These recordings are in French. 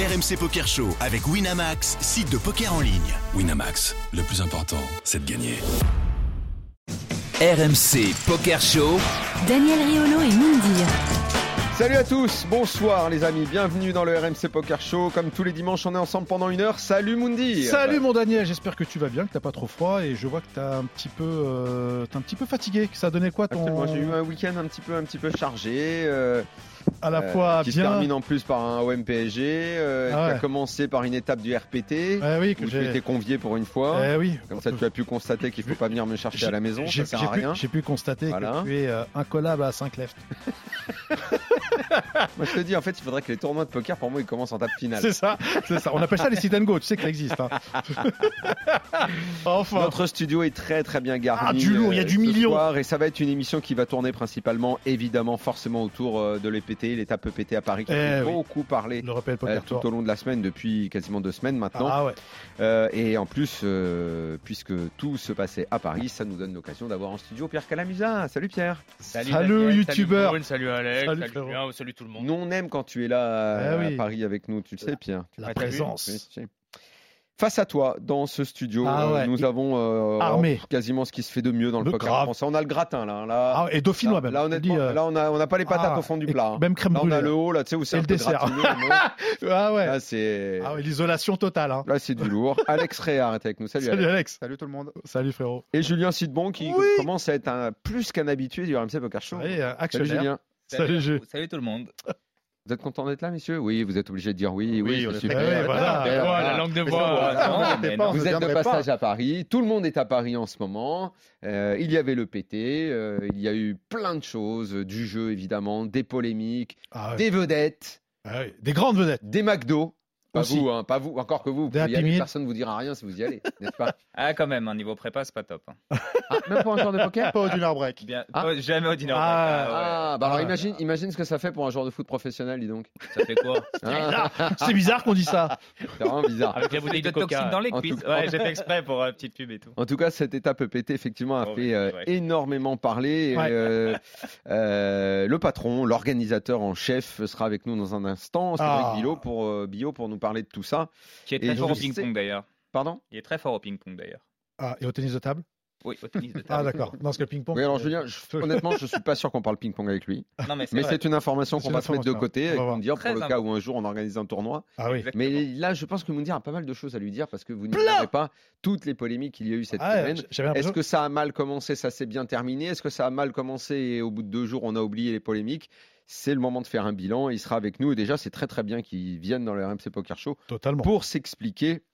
RMC Poker Show avec Winamax, site de poker en ligne. Winamax, le plus important, c'est de gagner. RMC Poker Show. Daniel Riolo et Mindy. Salut à tous, bonsoir les amis, bienvenue dans le RMC Poker Show. Comme tous les dimanches, on est ensemble pendant une heure. Salut Mundi Salut mon Daniel, j'espère que tu vas bien, que t'as pas trop froid et je vois que t'as un petit peu, euh, t'es un petit peu fatigué. Que ça a donné quoi ton Moi j'ai eu un week-end un petit peu, un petit peu chargé. euh, à la euh, fois qui se bien. termine en plus par un OM PSG, Ah qui a commencé par une étape du RPT, Ouais, oui, que où tu j'ai. étais convié pour une fois. Eh oui. Comme ça, tu as pu constater qu'il faut pas venir me chercher à la maison, J'ai ça sert à pu, rien. j'ai pu constater Voilà. que tu es incollable à 5 left. Moi je te dis, en fait, il faudrait que les tournois de poker, pour moi, ils commencent en table finale. C'est ça, c'est ça. On appelle ça les sit and go. Tu sais que ça existe. hein. enfin. Notre studio est très très bien garni. Ah, du lourd, il y a euh, du ce million. soir, et ça va être une émission qui va tourner principalement, évidemment, forcément autour euh, de l'EPT, l'étape EPT à Paris, qui Eh a fait oui. beaucoup parler Le repel euh, poker tout au long de la semaine, depuis quasiment deux semaines maintenant. Ah ouais. Euh, et en plus, euh, puisque tout se passait à Paris, ça nous donne l'occasion d'avoir en studio Pierre Calamusa. Salut Pierre. Salut, youtubeur. Salut, salut Alex, Salut. Julien, salut tout le monde. Nous on aime quand tu es là Eh à, oui. à Paris avec nous, tu le sais Pierre. La présence. Oui, tu sais. Face à toi, dans ce studio, Ah euh, ouais. nous avons euh, Armé. quasiment ce qui se fait de mieux dans le, Le poker grave. français. On a le gratin là. là Ah, et dauphinois là, même. là, honnêtement, euh, là on a on pas les patates ah, au fond du plat. hein. Même crème Là on a brûlée. le haut là, tu sais où c'est le dessert. Ah ouais. Là c'est Ah ouais, l'isolation totale. Hein. là c'est du lourd. Alex Réard est avec nous. Salut. Salut Alex. Alex. Salut tout le monde. Salut frérot. Et Julien Sidbon qui Oui. commence à être un, plus qu'un habitué du RMC Poker Show. Euh, Salut. Julien. Salut, tout le monde. Vous êtes content d'être là, messieurs? Oui, vous êtes obligé de dire oui, oui, Oui, c'est on est super. voilà. voilà. la langue de bois. non, non. Vous êtes de passage pas. à Paris. Tout le monde est à Paris en ce moment. Euh, il y avait le PT. euh, il y a eu plein de choses, du jeu évidemment, des polémiques, Ah des vedettes, Ah. Des grandes vedettes. des McDo. Pas Aussi. vous, hein, pas vous, encore que vous. vous y aller, personne ne vous dira rien si vous y allez, n'est-ce pas? Ah, quand même, un niveau prépa, c'est pas top. hein. Ah, Même pour un joueur de poker? Pas au dinner break. Bien, Ah. oh, jamais au dîner. Ah. Ah, bah alors Ah. imagine, imagine ce que ça fait pour un joueur de foot professionnel, dis donc. Ça fait quoi? Ah, C'est bizarre qu'on dit ça. c'est vraiment bizarre. Avec la bouteille de Coca. toxine dans les tout- Ouais, j'ai fait exprès pour euh, petite pub et tout. En tout cas, cette étape EPT, effectivement, a Oh, fait euh, ouais. énormément parler. Ouais. euh, euh, le patron, l'organisateur en chef sera avec nous dans un instant, Cédric Ah. Billot, pour, Billot, pour nous parler de tout ça. Qui est très fort au sais- ping-pong d'ailleurs. Pardon? Il est très fort au ping-pong d'ailleurs. Ah, et au tennis de table? Oui, au tennis de Ah table. d'accord. Non, parce que le ping-pong. Oui, alors c'est- Julien, je- honnêtement, je suis pas sûr qu'on parle ping-pong avec lui. Non, mais c'est Mais vrai. c'est une information qu'on va se mettre de côté On et va qu'on dire pour le cas où un jour on organise un tournoi. Ah oui. Exactement. Mais là, je pense que Moundir a pas mal de choses à lui dire parce que vous n'ignorez pas toutes les polémiques qu'il y a eu cette Ah semaine. Est-ce que ça a mal commencé, ça s'est bien terminé? Est-ce que ça a mal commencé et au bout de deux jours, on a oublié les polémiques? C'est le moment de faire un bilan. Il sera avec nous et déjà, c'est très très bien qu'il vienne dans le RMC Poker Show Totalement. pour s'expliquer.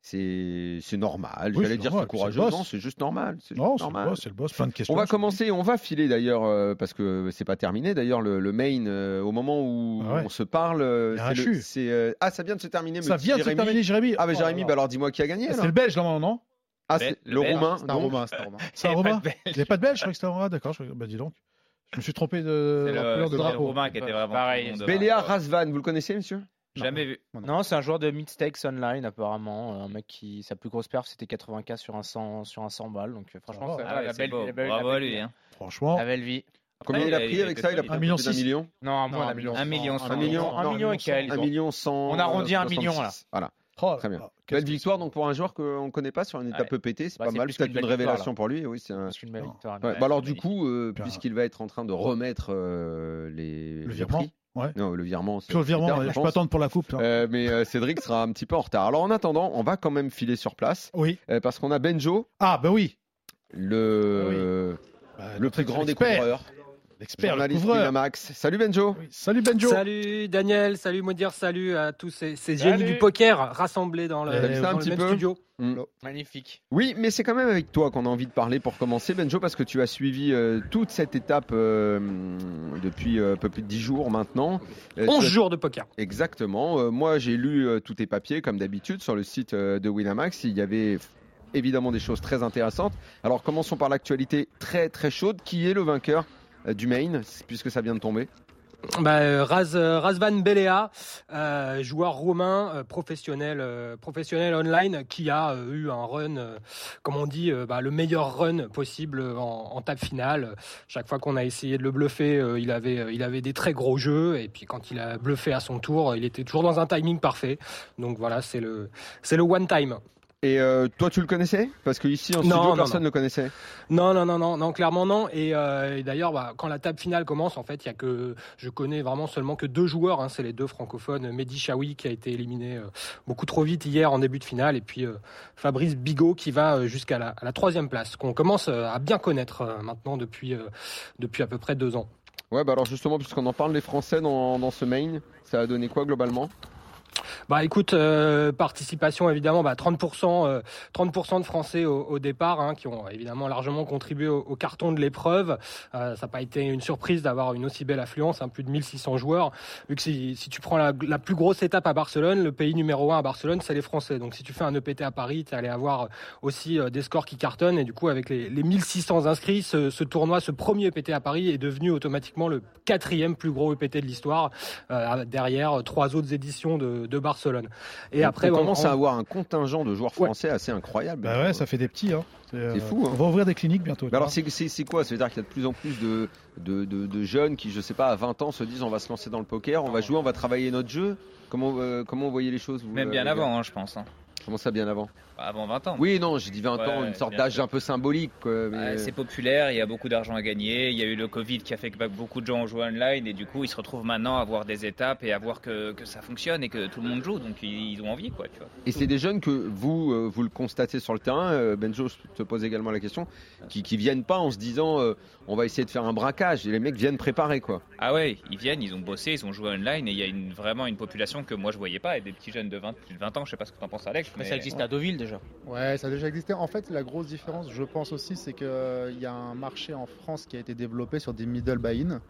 C'est c'est normal. Oui, J'allais c'est dire normal, c'est courageux. c'est. Non, c'est juste normal. C'est Non, c'est le normal. boss, c'est le boss. Plein de questions. On va commencer, on va filer d'ailleurs, euh, parce que c'est pas terminé d'ailleurs, le, le main, euh, au moment où Ah ouais. on se parle, euh, c'est c'est, euh, ah ça vient de se terminer, Ça vient de se terminer, Jérémy. Ah mais Oh Jérémy, là bah là. alors dis-moi qui a gagné C'est alors. le belge, normalement, non? Ah c'est le roumain. C'est un donc. romain, c'est un romain. C'est un Il n'y a pas de belge Je croyais que c'était un Romain. D'accord. je- Bah dis donc. Je me suis trompé de C'est la le, couleur de drapeau. Romain qui était vraiment. Pareil. Razvan, vous le connaissez monsieur? Jamais vu. Non, c'est un joueur de mid-stakes online apparemment. Un mec qui sa plus grosse perf c'était 80k sur un 100 sur un 100 balles. Donc euh, franchement, c'est Ah la belle, la belle- Bravo la à belle lui. vie. hein. Franchement. La belle vie. Combien il a il pris avec ça Il a pris Un million million d'un six. million Non, moins d'un million. Un million, Un million, un million et quelques. Un million cent. On a arrondi euh, un million, 66. Voilà, Oh, très bien. ah, qu'est-ce Belle victoire donc pour un joueur qu'on ne connaît pas sur une étape EPT, c'est Bah, pas mal, c'est peut-être une révélation pour lui. Oui, c'est un- C'est une belle Non. victoire. Ouais, Ouais, bah alors du coup, euh, Bien. puisqu'il va être en train de remettre euh, les Le les virement, prix. ouais. Non, le virement. c'est Sur le virement, ouais, je je peux attendre pour la coupe. hein. Euh, mais euh, Cédric sera un petit peu en retard. Alors en attendant, on va quand même filer sur place Oui. euh, parce qu'on a Benjo, Ah, bah oui. le Bah, le plus grand découvreur, L'expert, le journaliste couvreur. Winamax. Salut Benjo. Oui. Salut Benjo. Salut Daniel, salut Modir, salut à tous ces, ces génies du poker rassemblés dans le, un petit même peu studio. Magnifique. Oui, mais c'est quand même avec toi qu'on a envie de parler pour commencer, Benjo, parce que tu as suivi euh, toute cette étape euh, depuis euh, un peu plus de 10 jours maintenant. Euh, 11 tu as- jours de poker. Exactement. Euh, moi, j'ai lu euh, tous tes papiers, comme d'habitude, sur le site euh, de Winamax. Il y avait évidemment des choses très intéressantes. Alors, commençons par l'actualité très très chaude. Qui est le vainqueur du main, puisque ça vient de tomber Bah, euh, Raz, euh, Razvan Belea, euh, joueur roumain euh, professionnel, euh, professionnel online, qui a euh, eu un run, euh, comme on dit, euh, bah, le meilleur run possible en, en table finale. Chaque fois qu'on a essayé de le bluffer, euh, il avait, euh, il avait des très gros jeux, et puis quand il a bluffé à son tour, il était toujours dans un timing parfait. Donc voilà, c'est le, c'est le one time. Et euh, toi, tu le connaissais? Parce que ici en Non, studio, non, personne ne le connaissait. Non, non, non, non, non, clairement non. Et, euh, et d'ailleurs, bah, quand la table finale commence, en fait, il y a que je connais vraiment seulement que deux joueurs. Hein, c'est les deux francophones, Mehdi Chaoui qui a été éliminé euh, beaucoup trop vite hier en début de finale, et puis Fabrice Bigot qui va jusqu'à la, à la troisième place, qu'on commence à bien connaître maintenant depuis depuis à peu près deux ans. Ouais, bah alors justement, puisqu'on en parle, les Français dans, dans ce main, ça a donné quoi globalement? Bah écoute, euh, participation évidemment, bah, 30%, euh, 30% de Français au, départ, hein, qui ont évidemment largement contribué au, carton de l'épreuve. Euh, ça n'a pas été une surprise d'avoir une aussi belle affluence, hein, plus de 1600 joueurs. Vu que si, tu prends la, plus grosse étape à Barcelone, le pays numéro un à Barcelone, c'est les Français. Donc si tu fais un EPT à Paris, tu allais avoir aussi euh, des scores qui cartonnent. Et du coup, avec les, les 1600 inscrits, ce, tournoi, ce premier EPT à Paris est devenu automatiquement le quatrième plus gros EPT de l'histoire, derrière trois autres éditions de, de Barcelone. Et on, après, on on- commence on- à avoir un contingent de joueurs Ouais. français assez incroyable. Bah ouais, ça fait des petits. Hein. C'est fou, hein. On va ouvrir des cliniques bientôt. Mais alors, c'est quoi? Ça veut dire qu'il y a de plus en plus de, de, de- de jeunes qui, je sais pas, à 20 ans se disent on va se lancer dans le poker, on va jouer, on va travailler notre jeu. Comment, euh, comment vous voyez les choses vous, Même euh, bien avant, hein, je pense. hein. Comment ça, bien avant? Avant 20 ans. Oui, non, j'ai dit 20 ans, une sorte d'âge un peu symbolique. Mais- Ouais, c'est populaire, il y a beaucoup d'argent à gagner. Il y a eu le Covid qui a fait que bah, beaucoup de gens ont joué online et du coup ils se retrouvent maintenant à voir des étapes et à voir que, que ça fonctionne et que tout le monde joue. Donc ils, ont envie quoi, tu vois. Et c'est des jeunes que vous, euh, vous le constatez sur le terrain, euh, Benjo, te pose également la question, qui, qui viennent pas en se disant euh, on va essayer de faire un braquage. Et les mecs viennent préparer quoi. Ah ouais, ils viennent, ils ont bossé, ils ont joué online et il y a une, vraiment une population que moi je voyais pas et des petits jeunes de 20, plus de 20 ans, je sais pas ce que t'en penses Alex. Mais ça existe à Deauville déjà. Ouais, ça a déjà existé. En fait, la grosse différence, je pense aussi, c'est qu'il y a un marché en France qui a été développé sur des middle buy-in.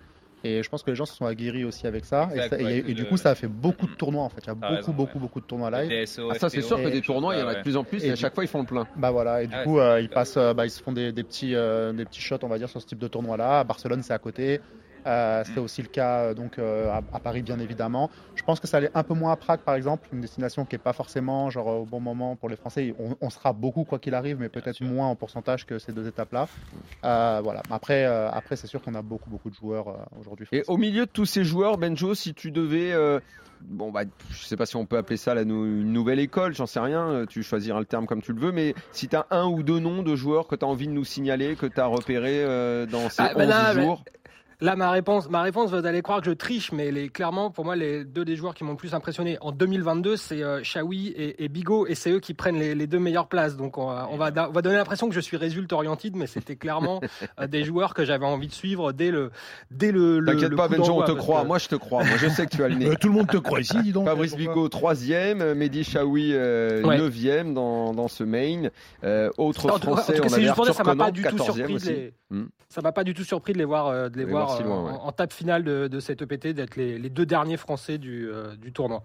Et je pense que les gens se sont aguerris aussi avec ça. Exact, et, ça- et- ouais, et que du coup, ça a fait beaucoup de tournois en fait. Il y a beaucoup, raison, beaucoup, ouais. beaucoup de tournois live. DSO, Ah, ça, c'est sûr que des tournois, il y en a de plus en plus et, Et à chaque fois ils font le plein. Bah voilà, et du Ah coup, euh, ils passent, euh, bah, ils se font des, des petits, euh, des petits shots, on va dire, sur ce type de tournoi-là. À Barcelone, c'est à côté. Euh, C'était Mm. aussi le cas euh, donc euh, à, à Paris, bien évidemment. Je pense que ça allait un peu moins à Prague, par exemple, une destination qui est pas forcément genre au bon moment pour les Français. On, on sera beaucoup quoi qu'il arrive, mais peut-être moins en pourcentage que ces deux étapes-là. Euh, voilà. Après, euh, après, c'est sûr qu'on a beaucoup, beaucoup de joueurs euh, aujourd'hui. Et au milieu de tous ces joueurs, Benjo, si tu devais, euh, bon bah, je sais pas si on peut appeler ça la nou- une nouvelle école, j'en sais rien, tu choisiras le terme comme tu le veux, mais si tu as un ou deux noms de joueurs que tu as envie de nous signaler, que tu as repéré euh, dans ces Ah, 11 bah là, jours, Là, ma réponse, ma réponse, vous allez croire que je triche, mais les, clairement, pour moi, les deux des joueurs qui m'ont le plus impressionné en 2022, c'est euh, Shawi et, et Bigot, et c'est eux qui prennent les, les deux meilleures places. Donc, on va, on va, da- on va donner l'impression que je suis résultat oriented, mais c'était clairement euh, des joueurs que j'avais envie de suivre dès le, dès le. t'inquiète le pas Benjo, on te croit, que- moi je te crois, moi je sais que tu as le nez. Euh, tout le monde te croit ici, dis donc. Fabrice Bigot, troisième, Mehdi Chaoui, euh, Ouais. neuvième dans, dans ce main. Euh, autre En tout français, en tout cas, on c'est avait juste pour dire, Arthur ça m'a pas du tout 14e surpris. de aussi. les- Hmm. Ça m'a pas du tout surpris de les voir, euh, de les Les voir, euh, loin, ouais. en, en table finale de, de cette EPT, d'être les, les deux derniers Français du, euh, du tournoi.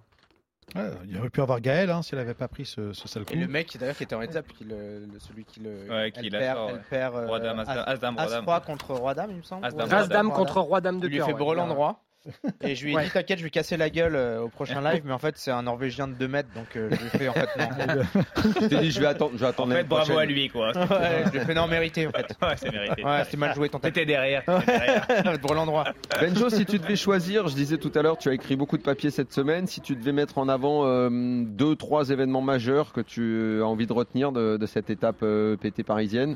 Ouais, il aurait pu avoir Gaël hein, s'il avait pas pris ce, ce sale coup. Et le mec d'ailleurs qui était en étape, qui le, le- celui qui le. Ouais, qui elle l'a perd, sort, elle ouais. perd. euh, Roi dame, as As- as dame, roi dame. As-Roi contre Roi Dame, il me semble. Roi As dame Roi contre Roi Dame de Il lui cœur. fait ouais. brûlant droit. Et je lui ai Ouais. dit, t'inquiète, je vais casser la gueule euh, au prochain live, mais en fait, c'est un Norvégien de 2 mètres, donc euh, je lui ai fait, en fait, non. Je t'ai dit, je vais attendre, je vais En fait, bravo à lui quoi. ouais, je lui ai fait non mérité, en fait. Ouais, c'est mérité. Ouais, c'était mal joué ton. T'étais derrière. t'étais derrière. brûlant droit. Benjo, si tu devais choisir, je disais tout à l'heure, tu as écrit beaucoup de papiers cette semaine. Si tu devais mettre en avant euh, deux, trois événements majeurs que tu as envie de retenir de, de cette étape euh, PT parisienne,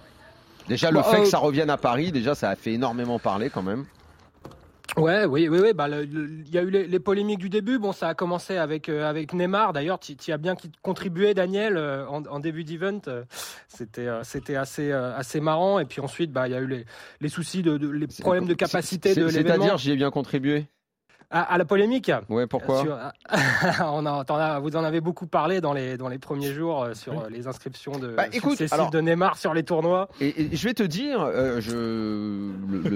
déjà le Bah, fait euh, que ça revienne à Paris, déjà ça a fait énormément parler quand même. Ouais, oui, oui, oui. Bah, il y a eu les, les polémiques du début. Bon, ça a commencé avec euh, avec Neymar. D'ailleurs, tu y as bien contribué, Daniel, euh, en, en début d'event. Euh, C'était euh, c'était assez euh, assez marrant. Et puis ensuite, bah, il y a eu les les soucis de, de- les problèmes de capacité de l'événement. C'est-à-dire, j'y ai bien contribué. À, à la polémique. Ouais, pourquoi Sur- on en- as- vous en avez beaucoup parlé dans les dans les premiers jours euh, sur euh, les inscriptions de Bah, écoute, successives alors- de Neymar sur les tournois. Et, et je vais te dire, euh, je,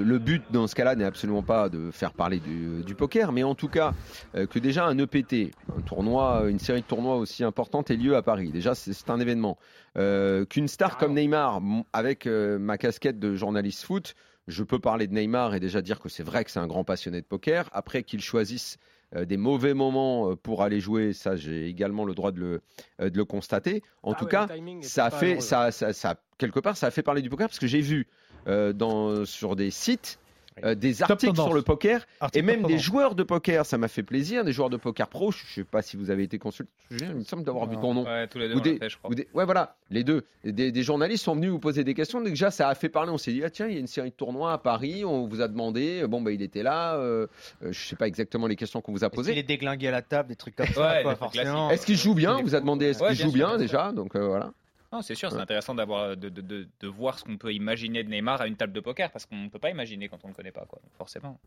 le, but dans ce cas-là n'est absolument pas de faire parler du, du poker, mais en tout cas euh, que déjà un EPT, un tournoi, une série de tournois aussi importante ait lieu à Paris. Déjà, c'est un événement. Euh, Qu'une star comme Neymar, avec ma casquette de journaliste foot, je peux parler de Neymar et déjà dire que c'est vrai que c'est un grand passionné de poker. Après qu'il choisisse euh, des mauvais moments euh, pour aller jouer, ça j'ai également le droit de le, euh, de le constater. En Ah tout ouais, cas, ça a fait, heureux. ça, ça, ça- quelque part, ça a fait parler du poker parce que j'ai vu euh, dans, sur des sites euh, des articles sur le poker et même des joueurs de poker. Ça m'a fait plaisir, des joueurs de poker pro. Je sais pas si vous avez été consulté. Il me semble d'avoir vu ton nom. Ouais, tous les deux, Ou des- fait, je crois. Ou des- ouais, voilà, les deux. Des, des journalistes sont venus vous poser des questions. Déjà, ça a fait parler. On s'est dit, ah, tiens, il y a une série de tournois à Paris. On vous a demandé. Bon, bah, il était là. Euh, euh, je sais pas exactement les questions qu'on vous a posées. est déglingué à la table, des trucs comme ça, Ouais. Est-ce qu'il joue bien? On vous a demandé est-ce Ouais, qu'il joue sûr, bien bien déjà? Donc euh, voilà. Non, c'est sûr, c'est Ouais. intéressant d'avoir de, de, de, de voir ce qu'on peut imaginer de Neymar à une table de poker parce qu'on ne peut pas imaginer quand on ne le connaît pas, quoi. Forcément.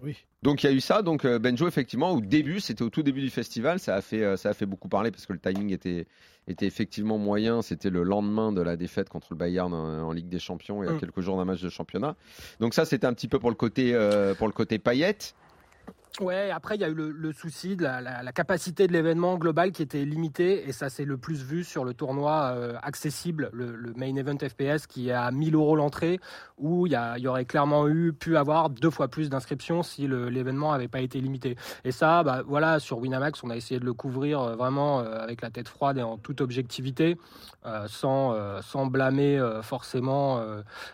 Oui. Donc il y a eu ça. Donc euh, Benjo, effectivement, au début, c'était au tout début du festival. Ça a fait, euh, ça a fait beaucoup parler parce que le timing était, était effectivement moyen. C'était le lendemain de la défaite contre le Bayern en, en Ligue des Champions il y a Mm. quelques jours d'un match de championnat. Donc ça, c'était un petit peu pour le côté, euh, pour le côté paillette. Ouais, après, il y a eu le, souci de la, capacité de l'événement global qui était limitée, et ça, c'est le plus vu sur le tournoi euh, accessible, le, Main Event FPS, qui est à 1000 euros l'entrée, où il y, aurait clairement eu pu avoir deux fois plus d'inscriptions si l'événement n'avait pas été limité. Et ça, bah, voilà, sur Winamax, on a essayé de le couvrir euh, vraiment euh, avec la tête froide et en toute objectivité, sans, blâmer forcément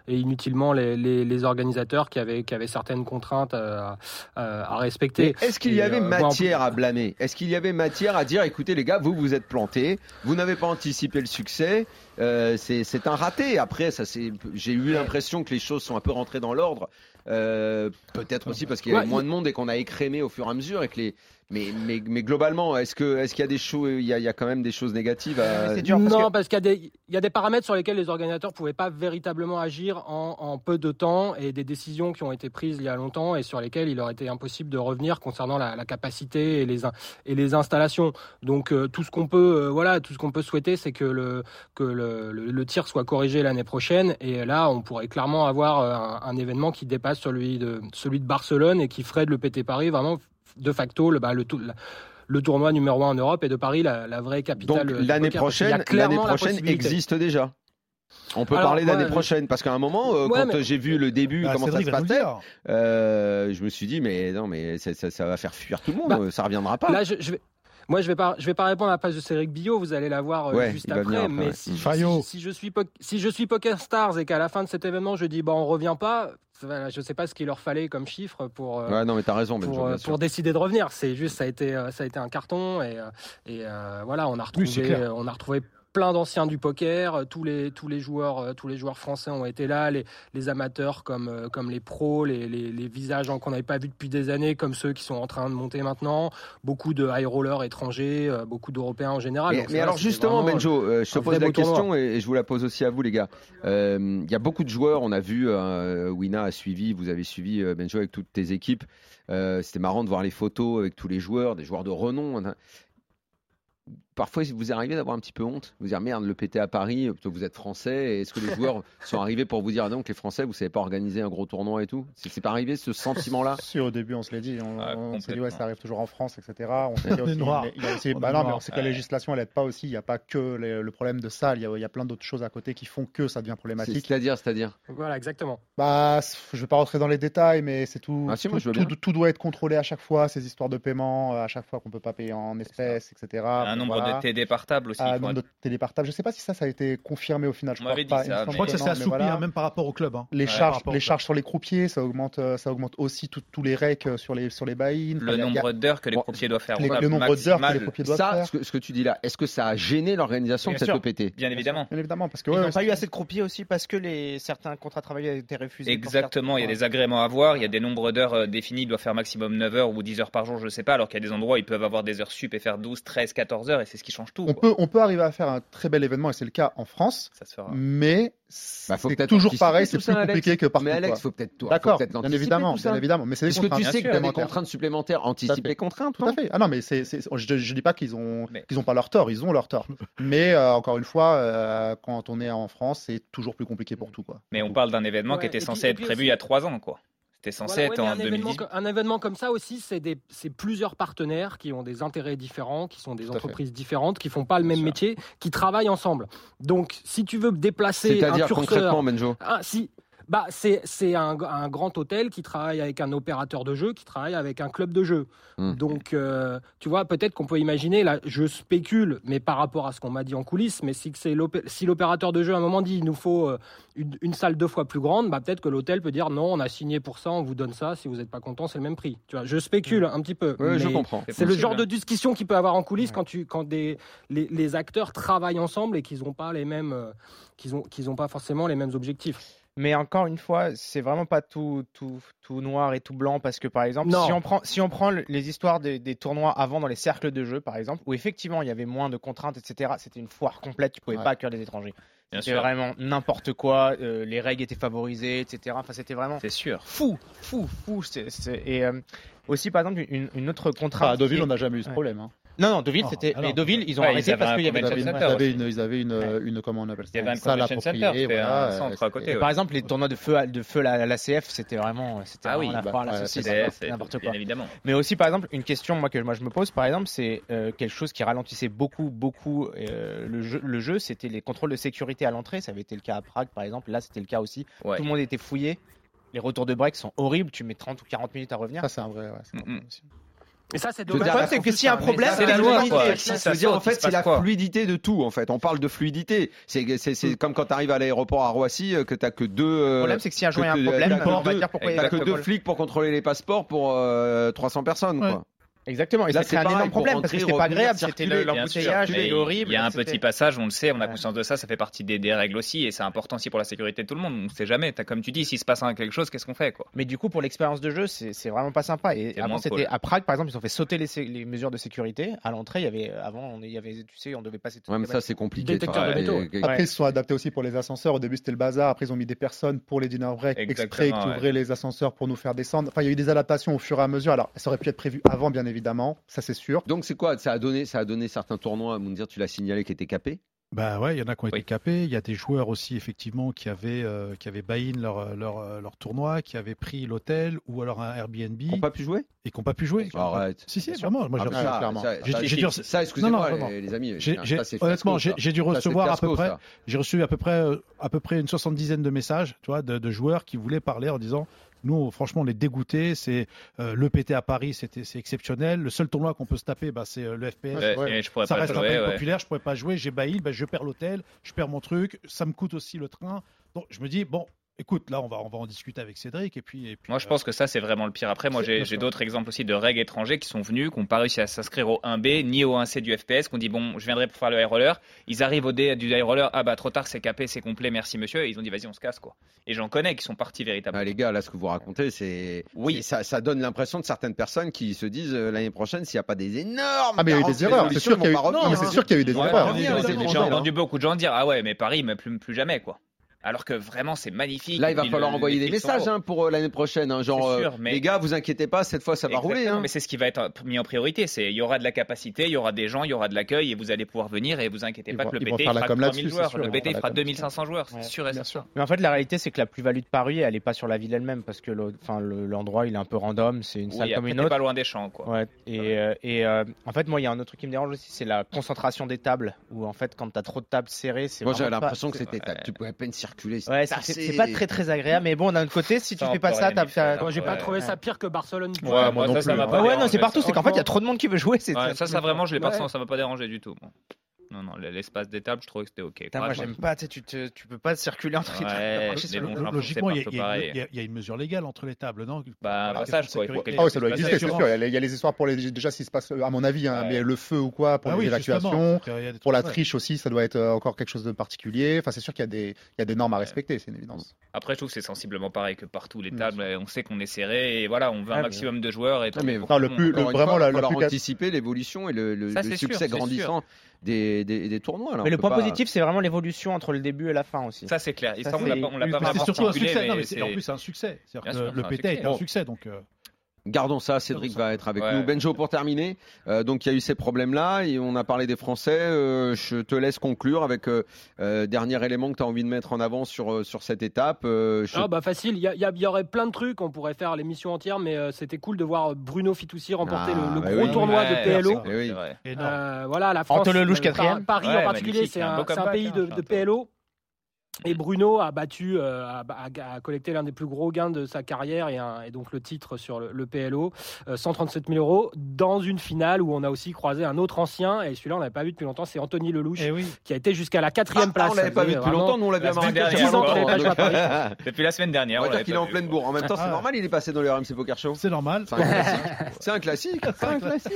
et inutilement les, organisateurs qui avaient, certaines contraintes à, à respecter. Est-ce qu'il y avait euh, matière à blâmer Est-ce qu'il y avait matière à dire, écoutez les gars, vous vous êtes plantés, vous n'avez pas anticipé le succès, euh, c'est un raté. Après, ça c'est, j'ai eu l'impression que les choses sont un peu rentrées dans l'ordre. Euh, Peut-être aussi parce qu'il y avait Ouais, moins de monde et qu'on a écrémé au fur et à mesure et que les. Mais, mais, mais globalement, est-ce que est-ce qu'il y a des choses, il y a, il y a quand même des choses négatives à... C'est dur parce non, que- parce qu'il y, a des- il y a des paramètres sur lesquels les organisateurs ne pouvaient pas véritablement agir en, en peu de temps et des décisions qui ont été prises il y a longtemps et sur lesquelles il aurait été impossible de revenir concernant la, la capacité et les, et les installations. Donc euh, tout ce qu'on peut, euh, voilà, tout ce qu'on peut souhaiter, c'est que le que le, le- le tir soit corrigé l'année prochaine et là on pourrait clairement avoir euh, un, un événement qui dépasse celui de celui de Barcelone et qui ferait de l'EPT Paris vraiment de facto le bah, le, tout- le tournoi numéro un en Europe et de Paris la, la vraie capitale. Donc du l'année prochaine, l'année la prochaine existe déjà. On peut Alors, parler d'année ouais, prochaine parce qu'à un moment, euh, Ouais, quand mais- euh, j'ai vu le début, Bah, comment Cédric ça se passait, dire. euh, je me suis dit mais non mais ça, ça- ça va faire fuir tout le monde, Bah, euh, ça reviendra pas. Là, je, je vais. Moi, je vais pas, je vais pas répondre à la place de Cédric Billot. Vous allez la voir euh, Ouais, juste après. mais ouais. si, Fayot. si, si je suis si je suis Poker Stars et qu'à la fin de cet événement, je dis bon, on revient pas. voilà, je sais pas ce qu'il leur fallait comme chiffre pour. euh, Ouais non mais t'as raison, Benjo, pour, bien euh, pour décider de revenir. C'est juste, ça a été, ça a été un carton et, et euh, voilà, a retrouvé, on a retrouvé plein d'anciens du poker. euh, Tous les, tous les joueurs, euh, tous les joueurs français ont été là. Les, les amateurs comme, euh, comme les pros, les, les, les visages qu'on n'avait pas vus depuis des années, comme ceux qui sont en train de monter maintenant. Beaucoup de high rollers étrangers, beaucoup d'Européens en général. Mais, Donc, mais voilà, alors justement, Benjo, euh, je te pose la tournoi. question et, je vous la pose aussi à vous, les gars. Euh, Il y a beaucoup de joueurs, on a vu, euh, Wina a suivi, vous avez suivi Benjo avec toutes tes équipes. C'était marrant de voir les photos avec tous les joueurs, des joueurs de renom. Parfois, vous arrivez d'avoir un petit peu honte, vous dire merde, le PT à Paris, euh, vous êtes français. et Est-ce que les joueurs sont arrivés pour vous dire ah, donc les Français, vous savez pas organiser un gros tournoi et tout? C'est pas arrivé ce sentiment-là? Si au début on se l'est dit, on, on s'est dit ouais ça arrive toujours en France, etc. On s'est dit aussi, il y a aussi- On bah non, mais on sait que la législation elle aide pas aussi. Il n'y a pas que les- le problème de ça. Il y, a, il y a plein d'autres choses à côté qui font que ça devient C'est- problématique. C'est-à-dire, c'est-à-dire? Voilà, exactement. Bah, je vais pas rentrer dans les détails, mais c'est tout. Ah si, tout, moi, doit être contrôlé à chaque fois. Ces histoires de paiement, à chaque fois qu'on peut pas payer en espèces, etc. Un Bon, nombre voilà. De aussi. Ah, il nombre de télépartages. Je sais pas si ça, ça a été confirmé au final. Je On crois pas. ça, Je crois que ça s'est mais assoupli, voilà. hein, même par rapport au club. hein. Les charges, les charges sur les croupiers, ça augmente, euh, ça augmente aussi tous les recs euh, sur les sur les buy-in. Le nombre d'heures que les croupiers doivent faire. les- le nombre d'heures que les croupiers doivent Ça, faire. ce que, ce que tu dis là, est-ce que ça a gêné l'organisation de cette. EPT Bien évidemment. Bien évidemment, parce que Ils n'ont pas eu assez de croupiers aussi parce que les, certains contrats travaillés ont été refusés. Exactement, il y a des agréments à avoir, il y a des nombres d'heures euh, définis, il doit faire maximum 9 heures ou 10 heures par jour, je sais pas, alors qu'il y a des endroits où ils peuvent avoir des heures sup et faire 12, 13, 14 heures et c'est ce qui change tout. on quoi. peut on peut arriver à faire un très bel événement et c'est le cas en France, Ça se fera. mais Bah, c'est toujours anticiper pareil, tout c'est ça, plus Alex. compliqué que partout. Mais Alex, quoi. faut peut-être toi, faut D'accord, peut-être bien évidemment, tout bien évidemment, mais c'est des Est-ce que tu sais qu'il y a des supplémentaires. contraintes supplémentaires Anticipe fait. les contraintes, Tout à fait. Ah non, mais c'est, je, je dis pas qu'ils ont, Mais- qu'ils ont pas leur tort, ils ont leur tort. Mais euh, encore une fois, euh, quand on est en France, c'est toujours plus compliqué pour tout, quoi. Mais on parle d'un événement qui était censé être prévu il y a 3 ans, quoi. C'était censé Voilà, être en un, événement, 2018. co- un événement comme ça aussi, c'est des- c'est plusieurs partenaires qui ont des intérêts différents, qui sont des Tout entreprises différentes, qui font pas le Bien même sûr. métier, qui travaillent ensemble. Donc, si tu veux déplacer un C'est-à-dire curseur, concrètement, Benjo ah, si, Bah, c'est c'est un, un grand hôtel qui travaille avec un opérateur de jeu, qui travaille avec un club de jeu. Hmm. Donc, euh, tu vois, peut-être qu'on peut imaginer, là, je spécule, mais par rapport à ce qu'on m'a dit en coulisses, mais si, que c'est l'opé- si l'opérateur de jeu à un moment dit il nous faut euh, une, une salle deux fois plus grande, bah, peut-être que l'hôtel peut dire non, on a signé pour ça, on vous donne ça, si vous n'êtes pas content, c'est le même prix. Tu vois, je spécule un petit peu. Ouais, je comprends. C'est le genre de discussion qu'il peut avoir en coulisses quand, tu, quand des, les, les acteurs travaillent ensemble et qu'ils n'ont pas les mêmes, euh, qu'ils ont, qu'ils ont pas forcément les mêmes objectifs. Mais encore une fois, c'est vraiment pas tout, tout, tout noir et tout blanc parce que par exemple, Non. si on prend, si on prend le- les histoires des, des tournois avant dans les cercles de jeu, par exemple, où effectivement il y avait moins de contraintes, etc., c'était une foire complète, tu pouvais Ouais. pas accueillir des étrangers. C'était vraiment n'importe quoi, euh, les règles étaient favorisées, etc. Enfin, c'était vraiment C'est sûr. fou, fou, fou. Et euh, aussi, par exemple, une, une autre Enfin, contrainte. à Deauville, est- on n'a jamais eu ce Ouais. problème. hein. Non, non, Deauville, Oh, c'était. alors. Mais Deauville, ils ont Ouais, arrêté parce qu'il y avait une, avaient une, ils avaient une, Ouais. une, comment on appelle ça Il y avait un salle appropriée, voilà, un centre à côté, ouais. Par exemple, les tournois de feu à, de feu à la CF, c'était vraiment, c'était Ah oui, la bah, la saucisse, n'importe quoi. évidemment. Mais aussi, par exemple, une question moi, que moi je me pose, par exemple, c'est euh, quelque chose qui ralentissait beaucoup, beaucoup euh, le jeu, le jeu c'était les contrôles de sécurité à l'entrée. Ça avait été le cas à Prague, par exemple. Là, c'était le cas aussi. Ouais. Tout le monde était fouillé. Les retours de break sont horribles. Tu mets 30 ou 40 minutes à revenir. Ça, c'est un vrai. ouais, Et ça, c'est dommage. dire, problème, c'est que s'il y a un problème, C'est la loi. Ça, veut dire, en fait, c'est la fluidité de tout. En fait, on parle de fluidité. C'est comme quand tu arrives à l'aéroport à Roissy, euh, que t'as que deux. Le euh, problème, c'est que s'il y a un problème, t'as on que va deux- dire pourquoi il y a T'as que pas de deux protocole. flics pour contrôler les passeports pour euh, 300 personnes. Exactement. Et Là, ça c'est un pareil, énorme problème parce que rentrer, c'était pas agréable. C'était l'embouteillage, c'était horrible. Il y a un petit passage, on le sait, on a Ouais. conscience de ça, ça fait partie des, des règles aussi, et c'est important aussi pour la sécurité de tout le monde. On ne sait jamais. T'as- Comme tu dis, s'il se passe un- quelque chose, qu'est-ce qu'on fait quoi? Mais du coup, pour l'expérience de jeu, c'est vraiment pas sympa. Et avant, c'était cool. à Prague, par exemple, ils ont fait sauter les, mesures de sécurité. À l'entrée, il y avait avant, on, il y avait, tu sais, on devait passer. toutes Ouais, mais ça, c'est compliqué. Détecteur de métaux. Après, Ouais. ils se sont adaptés aussi pour les ascenseurs. Au début, c'était le bazar. Après, ils ont mis des personnes pour les dinner breaks exprès qui ouvraient les ascenseurs pour nous faire descendre. Enfin, il y a eu des adaptations au fur et à mesure. Alors, ça aurait pu être prévu avant, bien évidemment. Ça, c'est sûr. Donc, c'est quoi? Ça a, donné, ça a donné certains tournois, à dire tu l'as signalé, qui étaient capés? Bah ouais, il y en a qui ont été Oui. capés. Il y a des joueurs aussi, effectivement, qui avaient, euh, qui avaient buy-in leur, leur, euh, leur tournoi, qui avaient pris l'hôtel ou alors un Airbnb Qui n'ont pas pu jouer? Et qui n'ont pas pu jouer. Arrête. Si, si, vraiment. Moi, Ah, j'ai- clairement. ça, ça, j'ai dû- ça, excusez-moi, les, les amis. honnêtement, fiasco, j'ai dû recevoir à peu près, j'ai reçu à peu près, euh, à peu près une soixante-dizaine de messages, tu vois, de, de joueurs qui voulaient parler en disant, nous, franchement, on est dégoûtés. C'est euh, le PT à Paris, c'était c'est exceptionnel. Le seul tournoi qu'on peut se taper, bah, c'est euh, le FPS. Ouais, ouais. et je pourrais ça reste un pays populaire, je pourrais pas jouer, j'ai bailli, ben je perds l'hôtel, je perds mon truc, ça me coûte aussi le train. Donc je me dis bon, écoute, là on va on va en discuter avec Cédric et puis et puis Moi, je euh, pense que ça, c'est vraiment le pire. Après, moi, j'ai d'autres exemples aussi de règles étrangers qui sont venus, qui n'ont pas réussi à s'inscrire au 1B ni au 1C du FPS, qui ont dit bon, je viendrai pour faire le high roller. Ils arrivent au D du high roller, ah bah trop tard, c'est capé, c'est complet, merci monsieur. Et ils ont dit vas-y, on se casse quoi. Et j'en connais qui sont partis véritablement. Ah, les gars, là, ce que vous racontez, c'est. Oui. Ça, ça donne l'impression de certaines personnes qui se disent euh, l'année prochaine, s'il n'y a pas des énormes. Ah, mais il y a eu 40 des erreurs. C'est sûr qu'il y a eu, hein. des erreurs. J'ai entendu beaucoup de gens dire ah ouais, mais Paris, mais plus, plus jamais quoi. Alors que vraiment, c'est magnifique. Là, il va falloir le- envoyer des messages hein, pour euh, l'année prochaine. hein, genre, sûr, euh, mais- les gars, vous inquiétez pas, cette fois, ça va rouler. Hein. Mais c'est ce qui va être euh, mis en priorité. C'est il y aura de la capacité, il y aura des gens, il y aura de l'accueil et vous allez pouvoir venir et vous inquiétez Ils pas vont- que le ils vont BT faire la fera com 3000 là-dessus, c'est joueurs. sûr, Le BT fera com 2500 joueurs, c'est sûr et certain. sûr. Mais en fait, la réalité, c'est que la plus-value de Paris, elle est pas sur la ville elle-même parce que l'endroit, il est un peu random. C'est une salle comme une autre. pas loin des champs quoi. Et, en fait, moi, il y a un autre truc qui me dérange aussi, c'est la concentration des tables. Où en fait, quand t'as trop de tables serrées, c'est Moi, vraiment j'avais l'impression que c'était. Tu pouvais à peine circuler. Ouais, c'est pas très très agréable, mais bon, d'un autre côté, si tu Ça, fais pas ça, t'as. Moi, j'ai pas trouvé ouais. ça pire que Barcelone. Ouais, moi non plus. m'a Ouais, pas Ouais, non, c'est partout, c'est qu'en fait, il y a trop de monde qui veut jouer. ça, ça vraiment, je l'ai pas ça m'a pas dérangé du tout. Non, non, l'espace des tables, je trouvais que c'était ok. Moi, j'aime pas, tu sais, tu, te- tu peux pas circuler entre les Ouais, mais bon, que logiquement, il y, a- y une- il y a- il y a une mesure légale entre les tables, non? Bah, il faut sécurité. Ah oui, ça doit exister, c'est sûr. Il y a les- histoires pour les. Déjà, s'il se passe, à mon avis, hein, Ouais. mais le feu ou quoi, pour Ah oui, l'évacuation. des Pour la triche aussi, ça doit être euh, encore quelque chose de particulier. Enfin, c'est sûr qu'il y, a des- il y a des normes à respecter, c'est une évidence. Après, je trouve que c'est sensiblement pareil que partout. Les tables, on sait qu'on est serré et voilà, on veut Ah, un mais- maximum de joueurs. Et mais- tout une vraiment, la- plus- anticiper l'évolution et le, Ça, succès grandissant des, des, des tournois. là. Mais le point pas- positif, c'est vraiment l'évolution entre le début et la fin aussi. Ça, c'est clair. Et Ça, ça, on c'est- l'a pas, on l'a pas C'est surtout un succès. Non, mais en plus, c'est un succès. Que sûr, le un PT est succès. un succès. Donc, euh, Gardons ça, Cédric va être avec Ouais. nous. Benjo pour terminer. Euh, donc il y a eu ces problèmes-là et on a parlé des Français. Euh, je te laisse conclure avec euh, euh, dernier élément que tu as envie de mettre en avant sur, sur cette étape. Euh, je- Ah bah facile, il y, aurait plein de trucs, on pourrait faire l'émission entière, mais euh, c'était cool de voir Bruno Fitoussi remporter Ah, le, le bah gros oui. tournoi Ouais, de PLO. Oui. Euh, voilà, la France. Antoine Lelouch, quatrième. Paris Ouais, en particulier, c'est un pays hein, de, PLO. Et Bruno a battu, euh, a, collecté l'un des plus gros gains de sa carrière et, un- et donc le titre sur le, le PLO, euh, 137 000 euros, dans une finale où on a aussi croisé un autre ancien, et celui-là on l'avait pas vu depuis longtemps, c'est Anthony Lelouch, Eh oui. qui a été jusqu'à la quatrième Ah, place. on l'avait Ça pas vu depuis longtemps, nous on l'a vu dernière, l'avait Depuis la semaine dernière. On va dire l'avait qu'il est en pleine bourre. En même temps, c'est Ah. normal, il est passé dans le RMC Poker Show. C'est normal. C'est un classique. C'est un classique.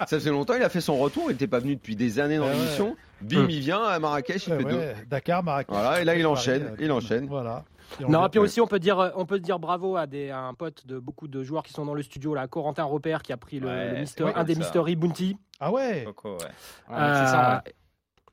Ça faisait longtemps, il a fait son retour. Il n'était pas venu depuis des années dans ouais. l'émission. Bim, il vient à Marrakech, il Ouais, fait deux. ouais, Dakar, Marrakech. Voilà, et là, il enchaîne, euh, il enchaîne. Voilà. Et Non, puis aussi on peut dire, on peut dire bravo à, des, à un pote de beaucoup de joueurs qui sont dans le studio, là, Corentin Repère, qui a pris le, Ouais, le Mister- un des ça. Mystery Bounty. Ah ouais. Coco, ouais. C'est ça, ouais. Euh,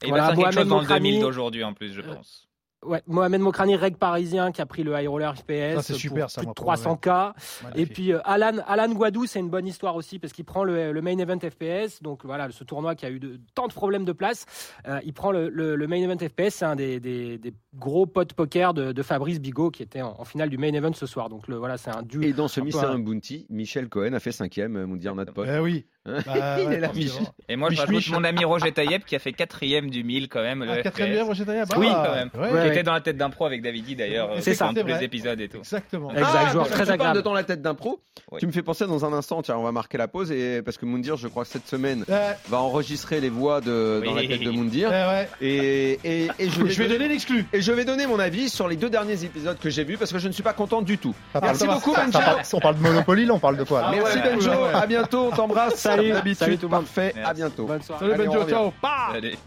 Et il Voilà, va faire quelque Mohamed chose dans le Mokrani. 2000 d'aujourd'hui en plus, je Euh, pense. Ouais, Mohamed Mokrani, reg parisien, qui a pris le High Roller FPS. Ça, c'est pour super, ça, plus moi, de pour 300K. Et Magnifique. puis euh, Alan, Alan Guadou, c'est une bonne histoire aussi parce qu'il prend le, le main event FPS. Donc voilà, ce tournoi qui a eu de, tant de problèmes de place, euh, il prend le, le- le main event FPS. C'est un des, des- des gros potes poker de, de Fabrice Bigot qui était en, en finale du main event ce soir. Donc le, voilà, c'est un duo. Et dans ce Mister un- Bounty, Michel Cohen a fait cinquième, euh, Moundir notre pote. Eh oui. Bah, Il ouais, est là. Et moi, je Mich- rajoute Mich- mon ami Roger Taïeb qui a fait quatrième du 1000 quand même. Le Ah, quatrième Roger. Oui, Ah, quand même. ouais. Qui Ouais. était dans la tête d'impro avec David Guy d'ailleurs. C'est euh, ça. dans tous C'est les vrai. épisodes et tout. Exactement. Exact, Ah, joueur très agréable. de dans la tête d'un pro, Oui. tu me fais penser dans un instant, tiens, on va marquer la pause, et parce que Moundir, je crois que cette semaine, Euh, va enregistrer les voix de, dans la Oui. tête de Moundir. ouais. Et, et, et je, Je vais donner l'exclu. Et je vais donner mon avis sur les deux derniers épisodes que j'ai vus parce que je ne suis pas content du tout. Merci beaucoup, Benjo. On parle de Monopoly, là, on parle de quoi Ah Merci Benjo, à bientôt, on t'embrasse. Salut, Comme d'habitude, salut tout le monde. parfait, à bientôt. Bonne soirée. Salut Benjo, ciao. Bah Allez.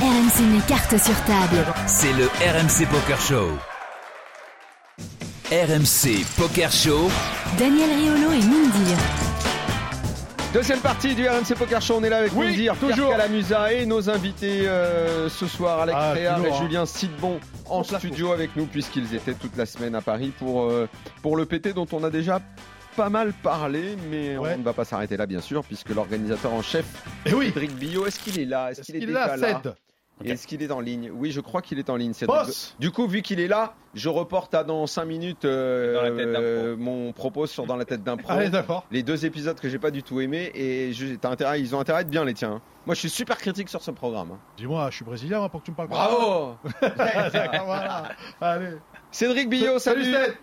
RMC met cartes sur table. C'est le RMC Poker Show. RMC Poker Show. Daniel Riolo et Mindir. Deuxième partie du RMC Poker Show, on est là avec Oui, Moundir, Pierre toujours. Calamusa et nos invités euh, ce soir, Alex Ah, Réard et toujours, hein. Julien Sidbon en la studio avec nous puisqu'ils étaient toute la semaine à Paris pour, euh, pour le PT dont on a déjà pas mal parlé, mais Ouais. on ne va pas s'arrêter là bien sûr puisque l'organisateur en chef, Eh oui. Cédric Billot, est-ce qu'il est là? Est-ce qu'il est, qu'il est déjà là, Et Est-ce qu'il est en ligne? Oui, je crois qu'il est en ligne. Cédric. Boss Du coup, vu qu'il est là, je reporte à dans 5 minutes euh, Dans euh, mon propos sur Dans la tête d'un pro. Allez, d'accord. les deux épisodes que j'ai pas du tout aimé et je- intérêt, ils ont intérêt à être bien les tiens. hein. Moi, je suis super critique sur ce programme. hein. Dis-moi, je suis brésilien moi, pour que tu me parles. Bravo D'accord, voilà. Allez. Cédric Billot, salut, Ced.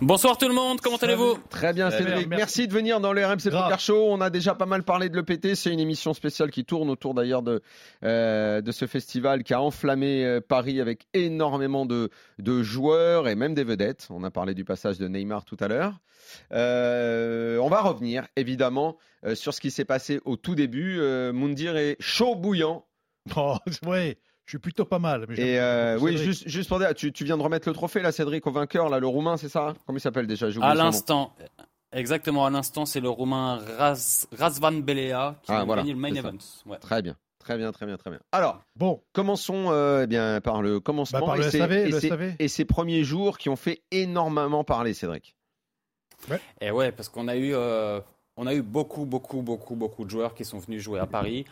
Bonsoir tout le monde, comment allez-vous Très bien Cédric, merci. merci. de venir dans le RMC Grave. Poker Show. On a déjà pas mal parlé de l'EPT, c'est une émission spéciale qui tourne autour d'ailleurs de, euh, de ce festival qui a enflammé euh, Paris avec énormément de, de joueurs et même des vedettes. On a parlé du passage de Neymar tout à l'heure. Euh, on va revenir évidemment euh, sur ce qui s'est passé au tout début. Euh, Moundir est chaud bouillant. Bon, ouais, je suis plutôt pas mal. mais Et euh, oui, juste, juste pour dire, tu, tu viens de remettre le trophée là, Cédric, au vainqueur, là, le roumain, c'est ça Comment il s'appelle déjà À l'instant, exactement à l'instant, c'est le Roumain Raz, Razvan Belea qui Ah, a voilà, gagné le main event. Ouais. Très bien, très bien, très bien, très bien. Alors, Bon, commençons euh, eh bien par le commencement Bah, par le et, ses- SAV, et le ses- SAV. et ces premiers jours qui ont fait énormément parler, Cédric. Et ouais, parce qu'on a eu, euh, on a eu beaucoup, beaucoup, beaucoup, beaucoup de joueurs qui sont venus jouer à Paris.